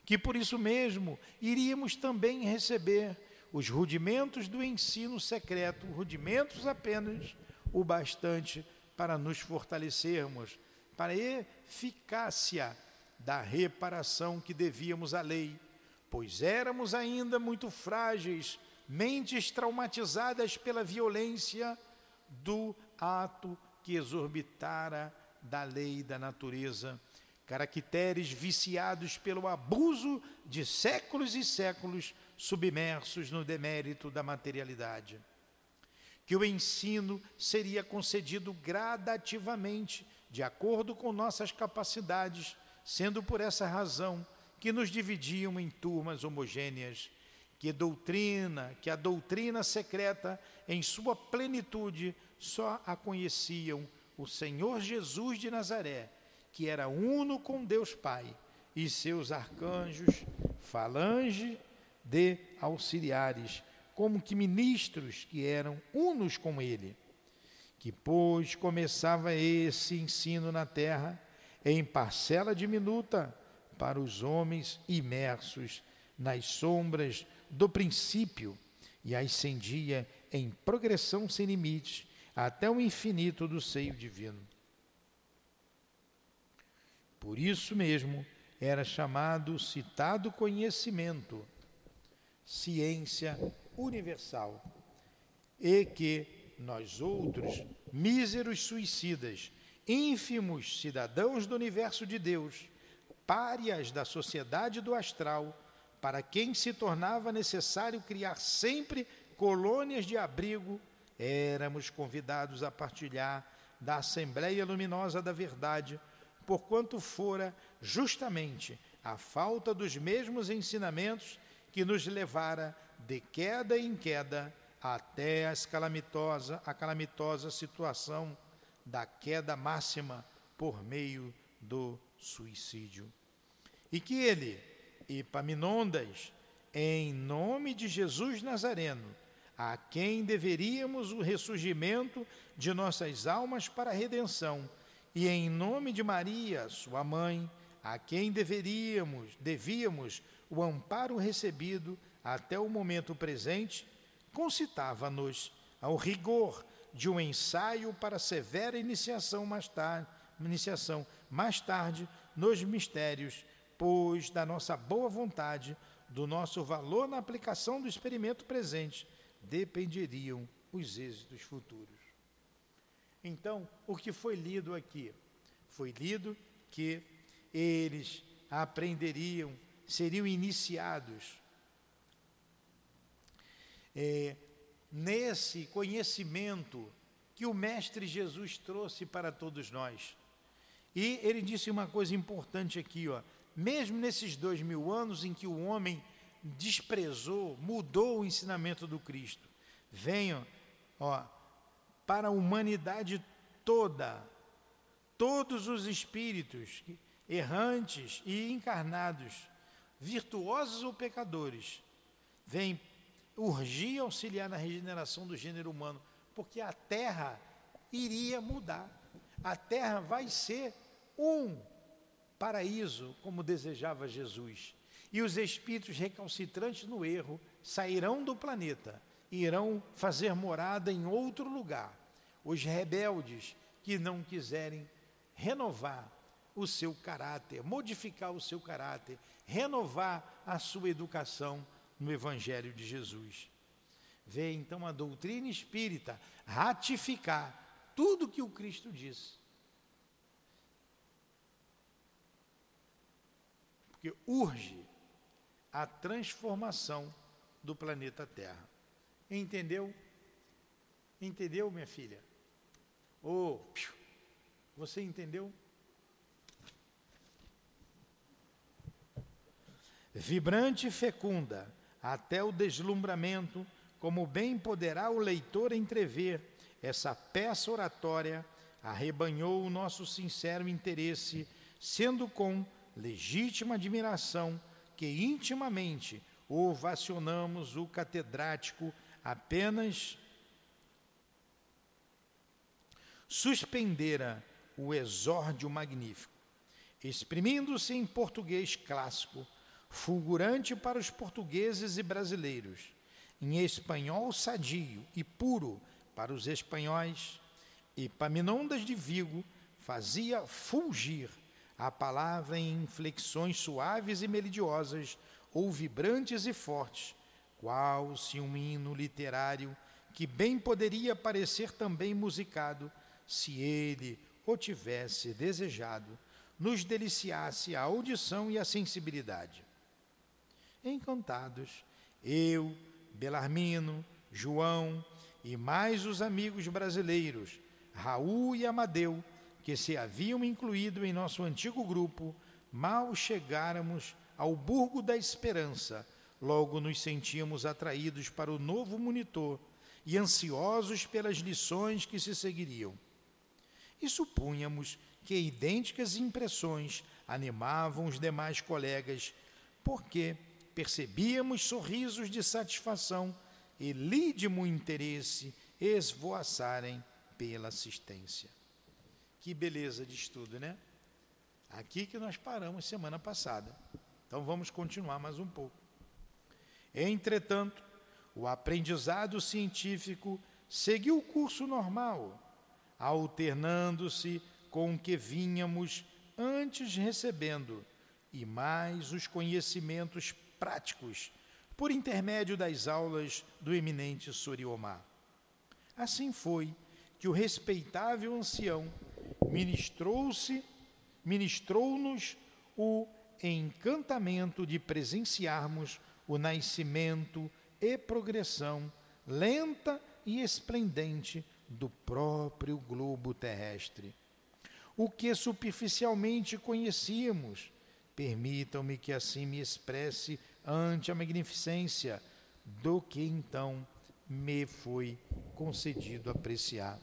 Que por isso mesmo iríamos também receber os rudimentos do ensino secreto, rudimentos apenas o bastante para nos fortalecermos, para a eficácia da reparação que devíamos à lei, pois éramos ainda muito frágeis, mentes traumatizadas pela violência do ato que exorbitara da lei da natureza, caracteres viciados pelo abuso de séculos e séculos submersos no demérito da materialidade. Que o ensino seria concedido gradativamente, de acordo com nossas capacidades, sendo por essa razão que nos dividiam em turmas homogêneas, que doutrina, que a doutrina secreta em sua plenitude só a conheciam o Senhor Jesus de Nazaré, que era uno com Deus Pai, e seus arcanjos, falange de auxiliares, como que ministros que eram unos com ele. Que, pois, começava esse ensino na terra, em parcela diminuta, para os homens imersos nas sombras do princípio, e ascendia em progressão sem limites até o infinito do seio divino. Por isso mesmo era chamado citado conhecimento, ciência universal, e que nós outros, míseros suicidas, ínfimos cidadãos do universo de Deus, párias da sociedade do astral, para quem se tornava necessário criar sempre colônias de abrigo éramos convidados a partilhar da Assembleia Luminosa da Verdade, porquanto fora justamente a falta dos mesmos ensinamentos que nos levara de queda em queda até as calamitosa, a calamitosa situação da queda máxima por meio do suicídio. E que ele, Epaminondas, em nome de Jesus Nazareno, a quem deveríamos o ressurgimento de nossas almas para a redenção, e em nome de Maria, sua mãe, a quem deveríamos, devíamos o amparo recebido até o momento presente, concitava-nos ao rigor de um ensaio para severa iniciação mais tarde, iniciação mais tarde nos mistérios, pois da nossa boa vontade, do nosso valor na aplicação do experimento presente, dependeriam os êxitos futuros. Então, o que foi lido aqui? Foi lido que eles aprenderiam, seriam iniciados é, nesse conhecimento que o Mestre Jesus trouxe para todos nós. E ele disse uma coisa importante aqui, ó. Mesmo nesses dois mil anos em que o homem desprezou, mudou o ensinamento do Cristo, venham, ó, para a humanidade toda, todos os espíritos errantes e encarnados, virtuosos ou pecadores, vêm urgir auxiliar na regeneração do gênero humano, porque a terra iria mudar. A terra vai ser um paraíso, como desejava Jesus. E os espíritos recalcitrantes no erro sairão do planeta, irão fazer morada em outro lugar. Os rebeldes que não quiserem renovar o seu caráter, modificar o seu caráter, renovar a sua educação no Evangelho de Jesus. Vê então a doutrina espírita ratificar tudo que o Cristo disse. Porque urge a transformação do planeta Terra. Entendeu? Entendeu, minha filha? Oh, você entendeu? Vibrante e fecunda, até o deslumbramento, como bem poderá o leitor entrever, essa peça oratória arrebanhou o nosso sincero interesse, sendo com legítima admiração que intimamente ovacionamos o catedrático apenas suspendera o exórdio magnífico, exprimindo-se em português clássico, fulgurante para os portugueses e brasileiros, em espanhol sadio e puro para os espanhóis, e Paminondas de Vigo fazia fulgir a palavra em inflexões suaves e melodiosas, ou vibrantes e fortes, qual se um hino literário que bem poderia parecer também musicado, se ele o tivesse desejado, nos deliciasse a audição e a sensibilidade encantados. Eu, Belarmino, João e mais os amigos brasileiros, Raul e Amadeu, que se haviam incluído em nosso antigo grupo, mal chegáramos ao Burgo da Esperança, logo nos sentíamos atraídos para o novo monitor e ansiosos pelas lições que se seguiriam. E supunhamos que idênticas impressões animavam os demais colegas, porque percebíamos sorrisos de satisfação e lídimo interesse esvoaçarem pela assistência. Que beleza de estudo, né? Aqui que nós paramos semana passada. Então vamos continuar mais um pouco. Entretanto, o aprendizado científico seguiu o curso normal, alternando-se com o que vínhamos antes recebendo, e mais os conhecimentos práticos por intermédio das aulas do eminente Soriomar. Assim foi que o respeitável ancião ministrou-se, ministrou-nos o encantamento de presenciarmos o nascimento e progressão lenta e esplendente do próprio globo terrestre. O que superficialmente conhecíamos, permitam-me que assim me expresse ante a magnificência do que então me foi concedido apreciar.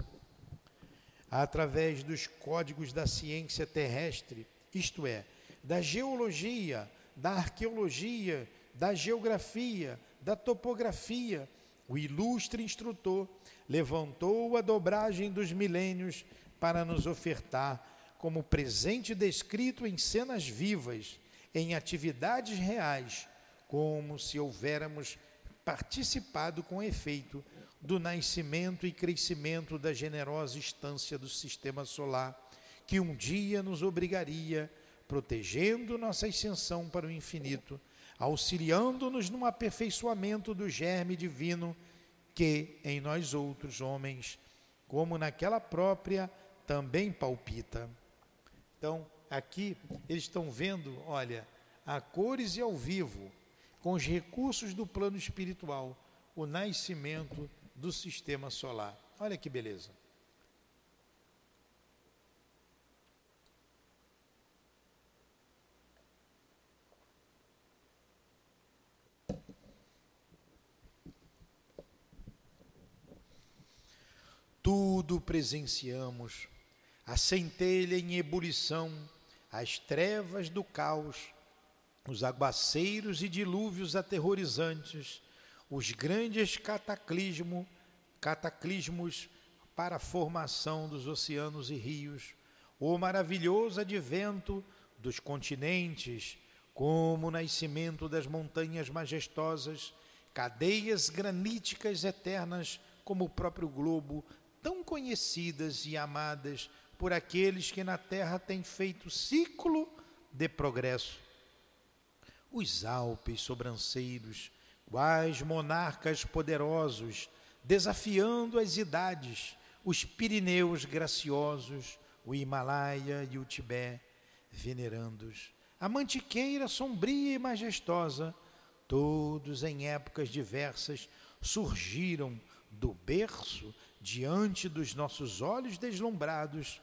Através dos códigos da ciência terrestre, isto é, da geologia, da arqueologia, da geografia, da topografia, o ilustre instrutor levantou a dobragem dos milênios para nos ofertar como presente descrito em cenas vivas, em atividades reais, como se houvéramos participado com efeito do nascimento e crescimento da generosa instância do sistema solar, que um dia nos obrigaria, protegendo nossa ascensão para o infinito, auxiliando-nos no aperfeiçoamento do germe divino que em nós outros homens, como naquela própria, também palpita. Então, aqui eles estão vendo, olha, a cores e ao vivo, com os recursos do plano espiritual, o nascimento do sistema solar. Olha que beleza. Tudo presenciamos, a centelha em ebulição, as trevas do caos, os aguaceiros e dilúvios aterrorizantes, os grandes cataclismo, cataclismos para a formação dos oceanos e rios, o maravilhoso advento dos continentes, como o nascimento das montanhas majestosas, cadeias graníticas eternas, como o próprio globo, tão conhecidas e amadas por aqueles que na terra têm feito ciclo de progresso. Os Alpes sobranceiros, quais monarcas poderosos, desafiando as idades, os Pirineus graciosos, o Himalaia e o Tibete, venerandos, a mantiqueira sombria e majestosa, todos em épocas diversas surgiram do berço diante dos nossos olhos deslumbrados,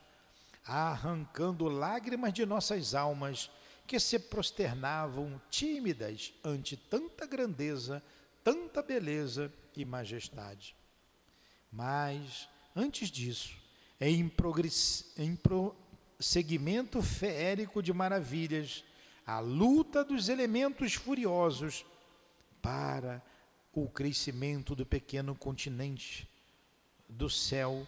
arrancando lágrimas de nossas almas que se prosternavam tímidas ante tanta grandeza, tanta beleza e majestade. Mas, antes disso, em, em prosseguimento feérico de maravilhas, a luta dos elementos furiosos para o crescimento do pequeno continente do céu,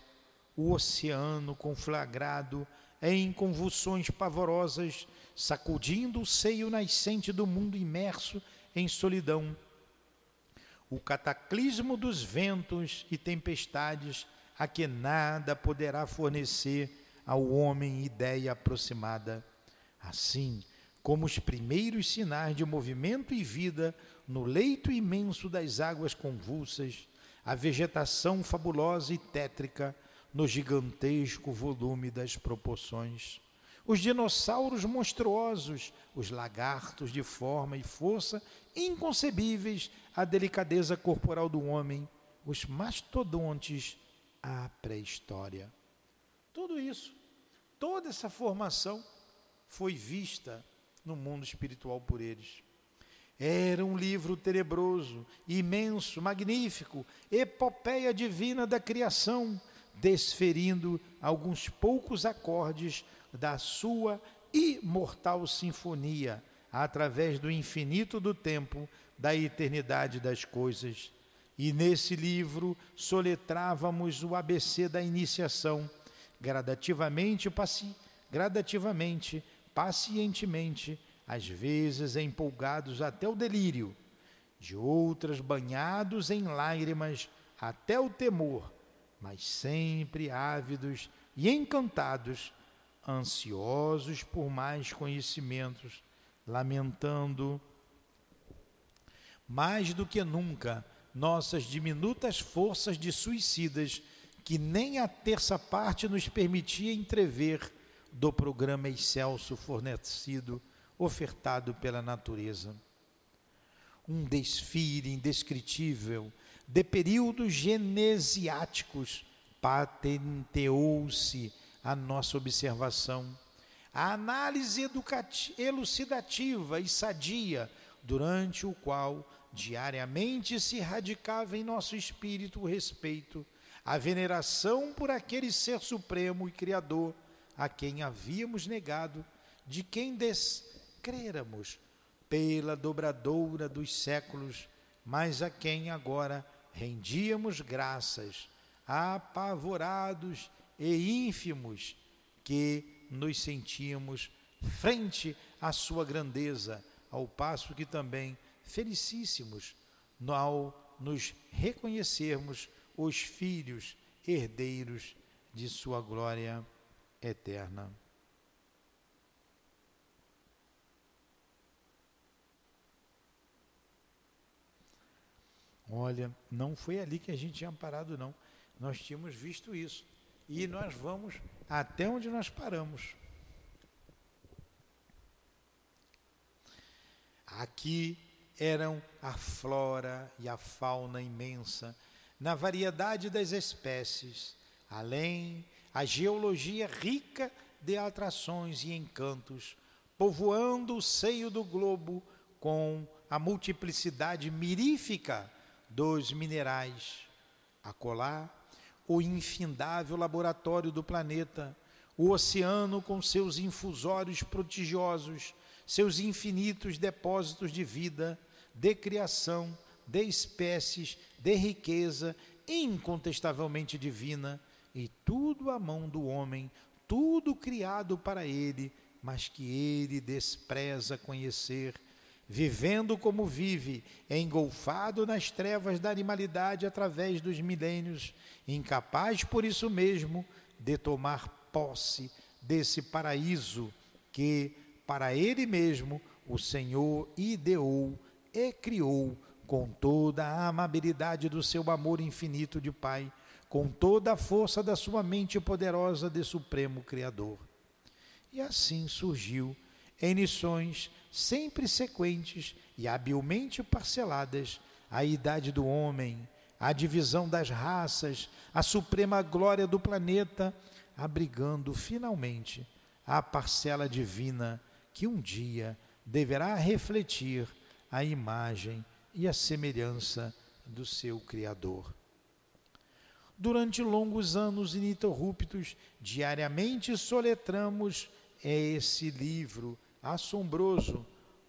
o oceano conflagrado em convulsões pavorosas, sacudindo o seio nascente do mundo imerso em solidão. O cataclismo dos ventos e tempestades a que nada poderá fornecer ao homem ideia aproximada. Assim, como os primeiros sinais de movimento e vida no leito imenso das águas convulsas, a vegetação fabulosa e tétrica no gigantesco volume das proporções. Os dinossauros monstruosos, os lagartos de forma e força inconcebíveis à delicadeza corporal do homem, os mastodontes à pré-história. Tudo isso, toda essa formação foi vista no mundo espiritual por eles. Era um livro tenebroso, imenso, magnífico, epopeia divina da criação, desferindo alguns poucos acordes da sua imortal sinfonia, através do infinito do tempo, da eternidade das coisas. E nesse livro soletrávamos o ABC da iniciação, gradativamente, paci gradativamente, pacientemente, às vezes empolgados até o delírio, de outras banhados em lágrimas até o temor, mas sempre ávidos e encantados, ansiosos por mais conhecimentos, lamentando mais do que nunca nossas diminutas forças de suicidas que nem a terça parte nos permitia entrever do programa excelso fornecido ofertado pela natureza. Um desfile indescritível de períodos genesiáticos patenteou-se a nossa observação. A análise elucidativa e sadia, durante o qual diariamente se radicava em nosso espírito o respeito, a veneração por aquele ser supremo e criador a quem havíamos negado, de quem des crêramos pela dobradoura dos séculos, mas a quem agora rendíamos graças, apavorados e ínfimos, que nos sentíamos frente à sua grandeza, ao passo que também felicíssimos ao nos reconhecermos os filhos herdeiros de sua glória eterna. Olha, não foi ali que a gente tinha parado, não. Nós tínhamos visto isso. E nós vamos até onde nós paramos. Aqui eram a flora e a fauna imensa, na variedade das espécies, além a geologia rica de atrações e encantos, povoando o seio do globo com a multiplicidade mirífica dos minerais. Acolá, o infindável laboratório do planeta, o oceano com seus infusórios prodigiosos, seus infinitos depósitos de vida, de criação, de espécies, de riqueza incontestavelmente divina, e tudo à mão do homem, tudo criado para ele, mas que ele despreza conhecer, vivendo como vive, engolfado nas trevas da animalidade através dos milênios, incapaz por isso mesmo de tomar posse desse paraíso que, para ele mesmo, o Senhor ideou e criou com toda a amabilidade do seu amor infinito de Pai, com toda a força da sua mente poderosa de Supremo Criador. E assim surgiu, em lições sempre sequentes e habilmente parceladas, a idade do homem, a divisão das raças, a suprema glória do planeta, abrigando finalmente a parcela divina que um dia deverá refletir a imagem e a semelhança do seu Criador. Durante longos anos ininterruptos, diariamente soletramos esse livro assombroso,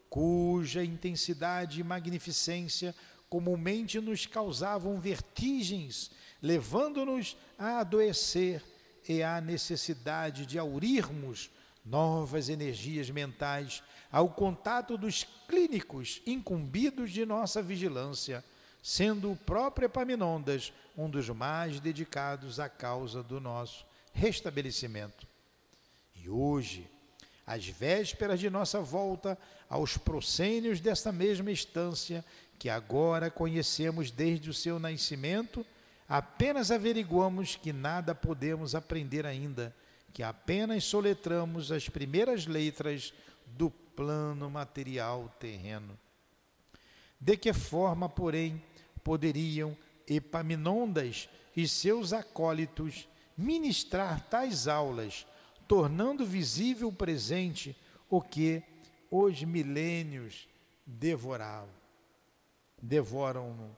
cuja intensidade e magnificência comumente nos causavam vertigens, levando-nos a adoecer e à necessidade de aurirmos novas energias mentais ao contato dos clínicos incumbidos de nossa vigilância sendo o próprio Epaminondas um dos mais dedicados à causa do nosso restabelecimento. E hoje, às vésperas de nossa volta aos proscênios desta mesma estância, que agora conhecemos desde o seu nascimento, apenas averiguamos que nada podemos aprender ainda, que apenas soletramos as primeiras letras do plano material terreno. De que forma, porém, poderiam Epaminondas e seus acólitos ministrar tais aulas, tornando visível o presente o que os milênios devoravam, devoram-no,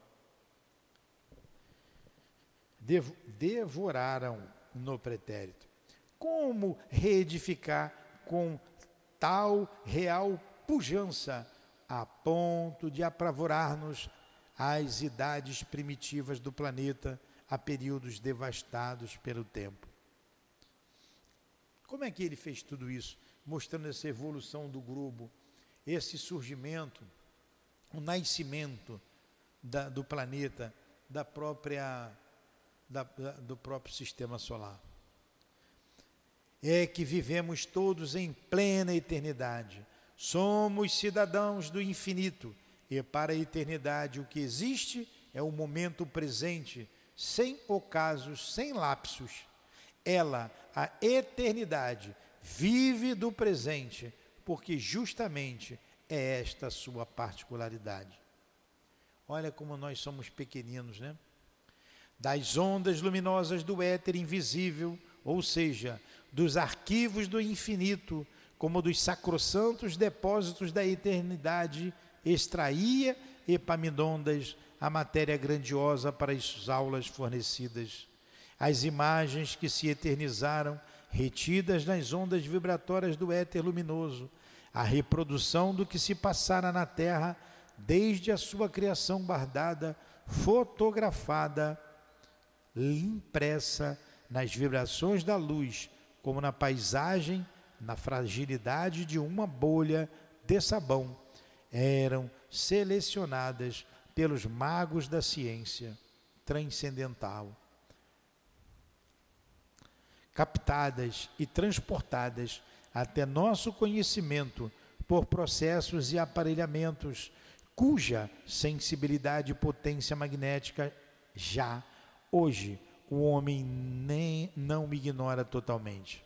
dev, devoraram no pretérito. Como reedificar com tal real pujança a ponto de apavorar-nos às idades primitivas do planeta, a períodos devastados pelo tempo. Como é que ele fez tudo isso? Mostrando essa evolução do globo, esse surgimento, o nascimento da, do planeta, da própria, da, da, do próprio sistema solar. É que vivemos todos em plena eternidade. Somos cidadãos do infinito e para a eternidade o que existe é o momento presente, sem ocasos, sem lapsos. Ela, a eternidade, vive do presente, porque justamente é esta sua particularidade. Olha como nós somos pequeninos, né? Das ondas luminosas do éter invisível, ou seja, dos arquivos do infinito, como dos sacrossantos depósitos da eternidade, extraía Epaminondas a matéria grandiosa para as aulas fornecidas. As imagens que se eternizaram, retidas nas ondas vibratórias do éter luminoso, a reprodução do que se passara na Terra desde a sua criação guardada, fotografada, impressa nas vibrações da luz, como na paisagem, na fragilidade de uma bolha de sabão eram selecionadas pelos magos da ciência transcendental, captadas e transportadas até nosso conhecimento por processos e aparelhamentos cuja sensibilidade e potência magnética já hoje o homem nem não ignora totalmente.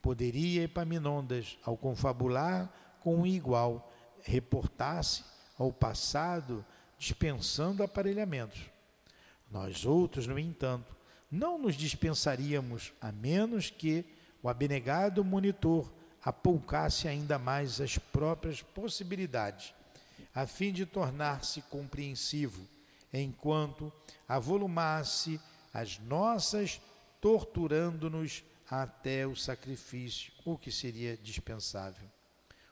Poderia Epaminondas, ao confabular com o igual, reportar-se ao passado dispensando aparelhamentos. Nós outros, no entanto, não nos dispensaríamos a menos que o abnegado monitor apoucasse ainda mais as próprias possibilidades, a fim de tornar-se compreensivo, enquanto avolumasse as nossas, torturando-nos até o sacrifício, o que seria dispensável.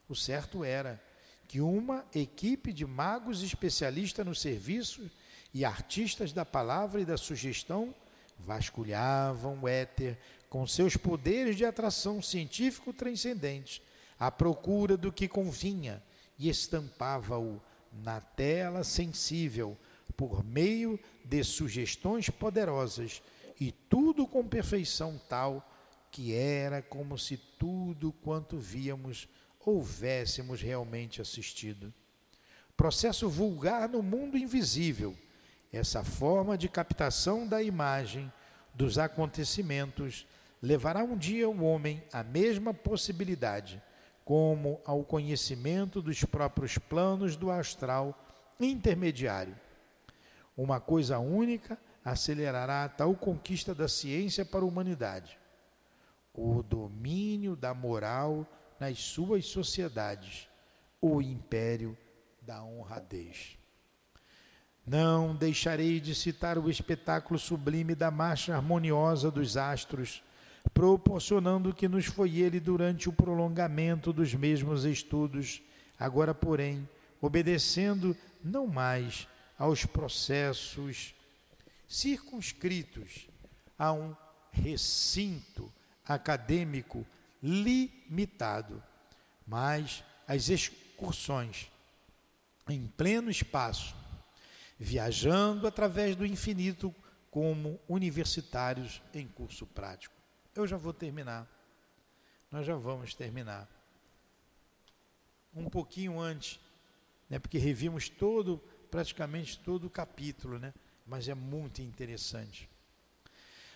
O certo era que uma equipe de magos especialistas no serviço e artistas da palavra e da sugestão vasculhavam o éter com seus poderes de atração científico transcendentes à procura do que convinha e estampava-o na tela sensível por meio de sugestões poderosas e tudo com perfeição tal que era como se tudo quanto víamos houvéssemos realmente assistido. Processo vulgar no mundo invisível. Essa forma de captação da imagem dos acontecimentos levará um dia o homem à mesma possibilidade, como ao conhecimento dos próprios planos do astral intermediário. Uma coisa única acelerará a tal conquista da ciência para a humanidade: o domínio da moral nas suas sociedades, o império da honradez. Não deixarei de citar o espetáculo sublime da marcha harmoniosa dos astros, proporcionando que nos foi ele durante o prolongamento dos mesmos estudos, agora, porém, obedecendo não mais aos processos circunscritos a um recinto acadêmico limitado, mas as excursões em pleno espaço, viajando através do infinito como universitários em curso prático. Eu já vou terminar. Nós já vamos terminar. Um pouquinho antes, né, porque revimos todo, praticamente todo o capítulo, né, mas é muito interessante.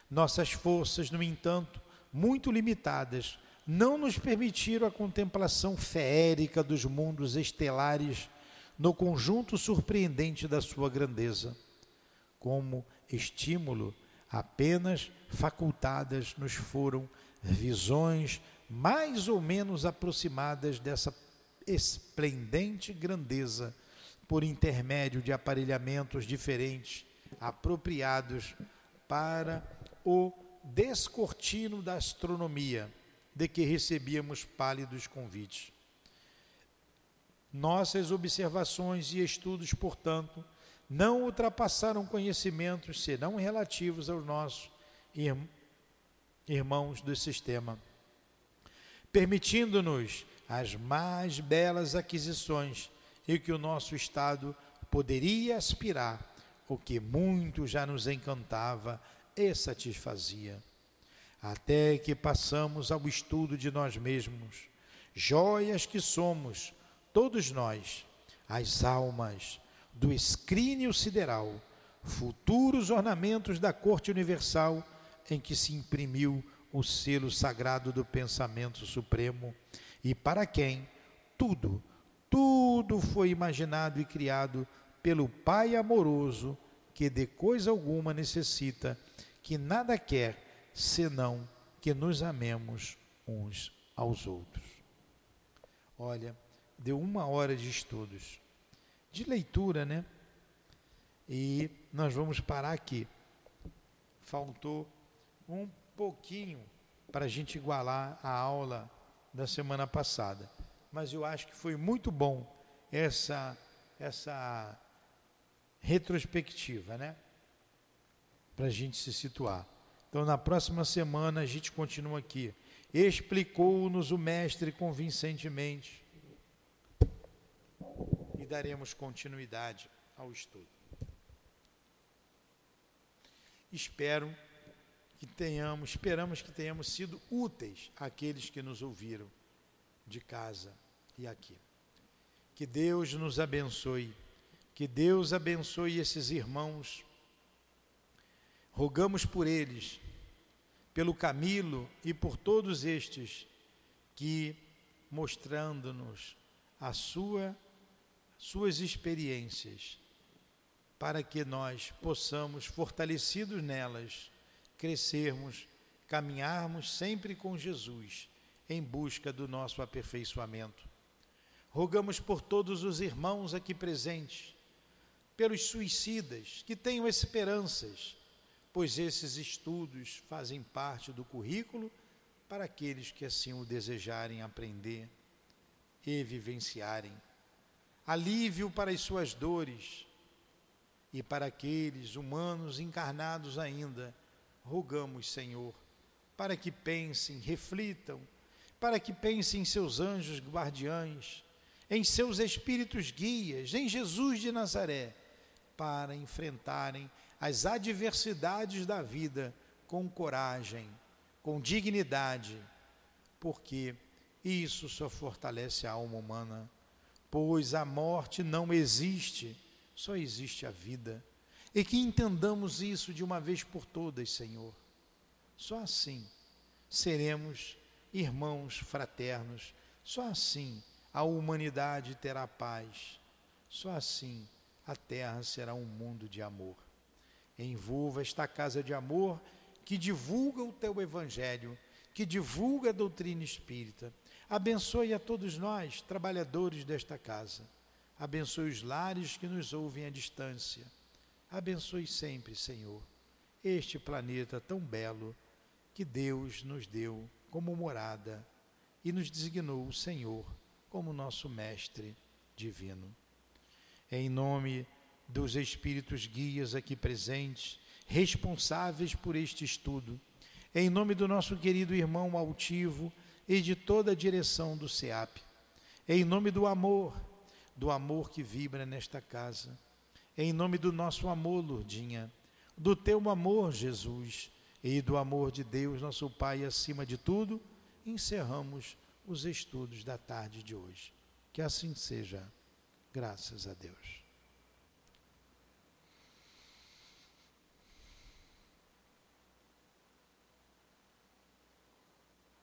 Nossas forças, no entanto, muito limitadas, não nos permitiram a contemplação feérica dos mundos estelares no conjunto surpreendente da sua grandeza. Como estímulo, apenas facultadas nos foram visões mais ou menos aproximadas dessa esplendente grandeza por intermédio de aparelhamentos diferentes apropriados para o descortino da astronomia de que recebíamos pálidos convites. Nossas observações e estudos, portanto, não ultrapassaram conhecimentos senão relativos aos nossos irmãos do sistema, permitindo-nos as mais belas aquisições e que o nosso Estado poderia aspirar, o que muito já nos encantava e satisfazia. Até que passamos ao estudo de nós mesmos, joias que somos, todos nós, as almas do escrínio sideral, futuros ornamentos da corte universal em que se imprimiu o selo sagrado do pensamento supremo e para quem tudo, tudo foi imaginado e criado pelo Pai amoroso que de coisa alguma necessita, que nada quer senão que nos amemos uns aos outros. Olha, deu uma hora de estudos, de leitura, né? E nós vamos parar aqui. Faltou um pouquinho para a gente igualar a aula da semana passada. Mas eu acho que foi muito bom essa, essa retrospectiva, né? Para a gente se situar. Então, na próxima semana, a gente continua aqui. Explicou-nos o Mestre convincentemente daremos continuidade ao estudo. Espero que tenhamos, esperamos que tenhamos sido úteis àqueles que nos ouviram de casa e aqui. Que Deus nos abençoe. Que Deus abençoe esses irmãos. Rogamos por eles, pelo Camilo e por todos estes que, mostrando-nos a sua, suas experiências, para que nós possamos, fortalecidos nelas, crescermos, caminharmos sempre com Jesus em busca do nosso aperfeiçoamento. Rogamos por todos os irmãos aqui presentes, pelos suicidas que tenham esperanças, pois esses estudos fazem parte do currículo para aqueles que assim o desejarem aprender e vivenciarem. Alívio para as suas dores e para aqueles humanos encarnados ainda, rogamos, Senhor, para que pensem, reflitam, para que pensem em seus anjos guardiães, em seus espíritos guias, em Jesus de Nazaré, para enfrentarem as adversidades da vida com coragem, com dignidade, porque isso só fortalece a alma humana, pois a morte não existe, só existe a vida. E que entendamos isso de uma vez por todas, Senhor. Só assim seremos irmãos fraternos, só assim a humanidade terá paz. Só assim a terra será um mundo de amor. Envolva esta casa de amor que divulga o teu evangelho, que divulga a doutrina espírita. Abençoe a todos nós, trabalhadores desta casa. Abençoe os lares que nos ouvem à distância. Abençoe sempre, Senhor, este planeta tão belo que Deus nos deu como morada e nos designou o Senhor como nosso mestre divino. Em nome dos espíritos guias aqui presentes, responsáveis por este estudo, em nome do nosso querido irmão altivo e de toda a direção do SEAP, em nome do amor, do amor que vibra nesta casa, em nome do nosso amor, Lourdinha, do teu amor, Jesus, e do amor de Deus, nosso Pai, acima de tudo, encerramos os estudos da tarde de hoje. Que assim seja. Graças a Deus.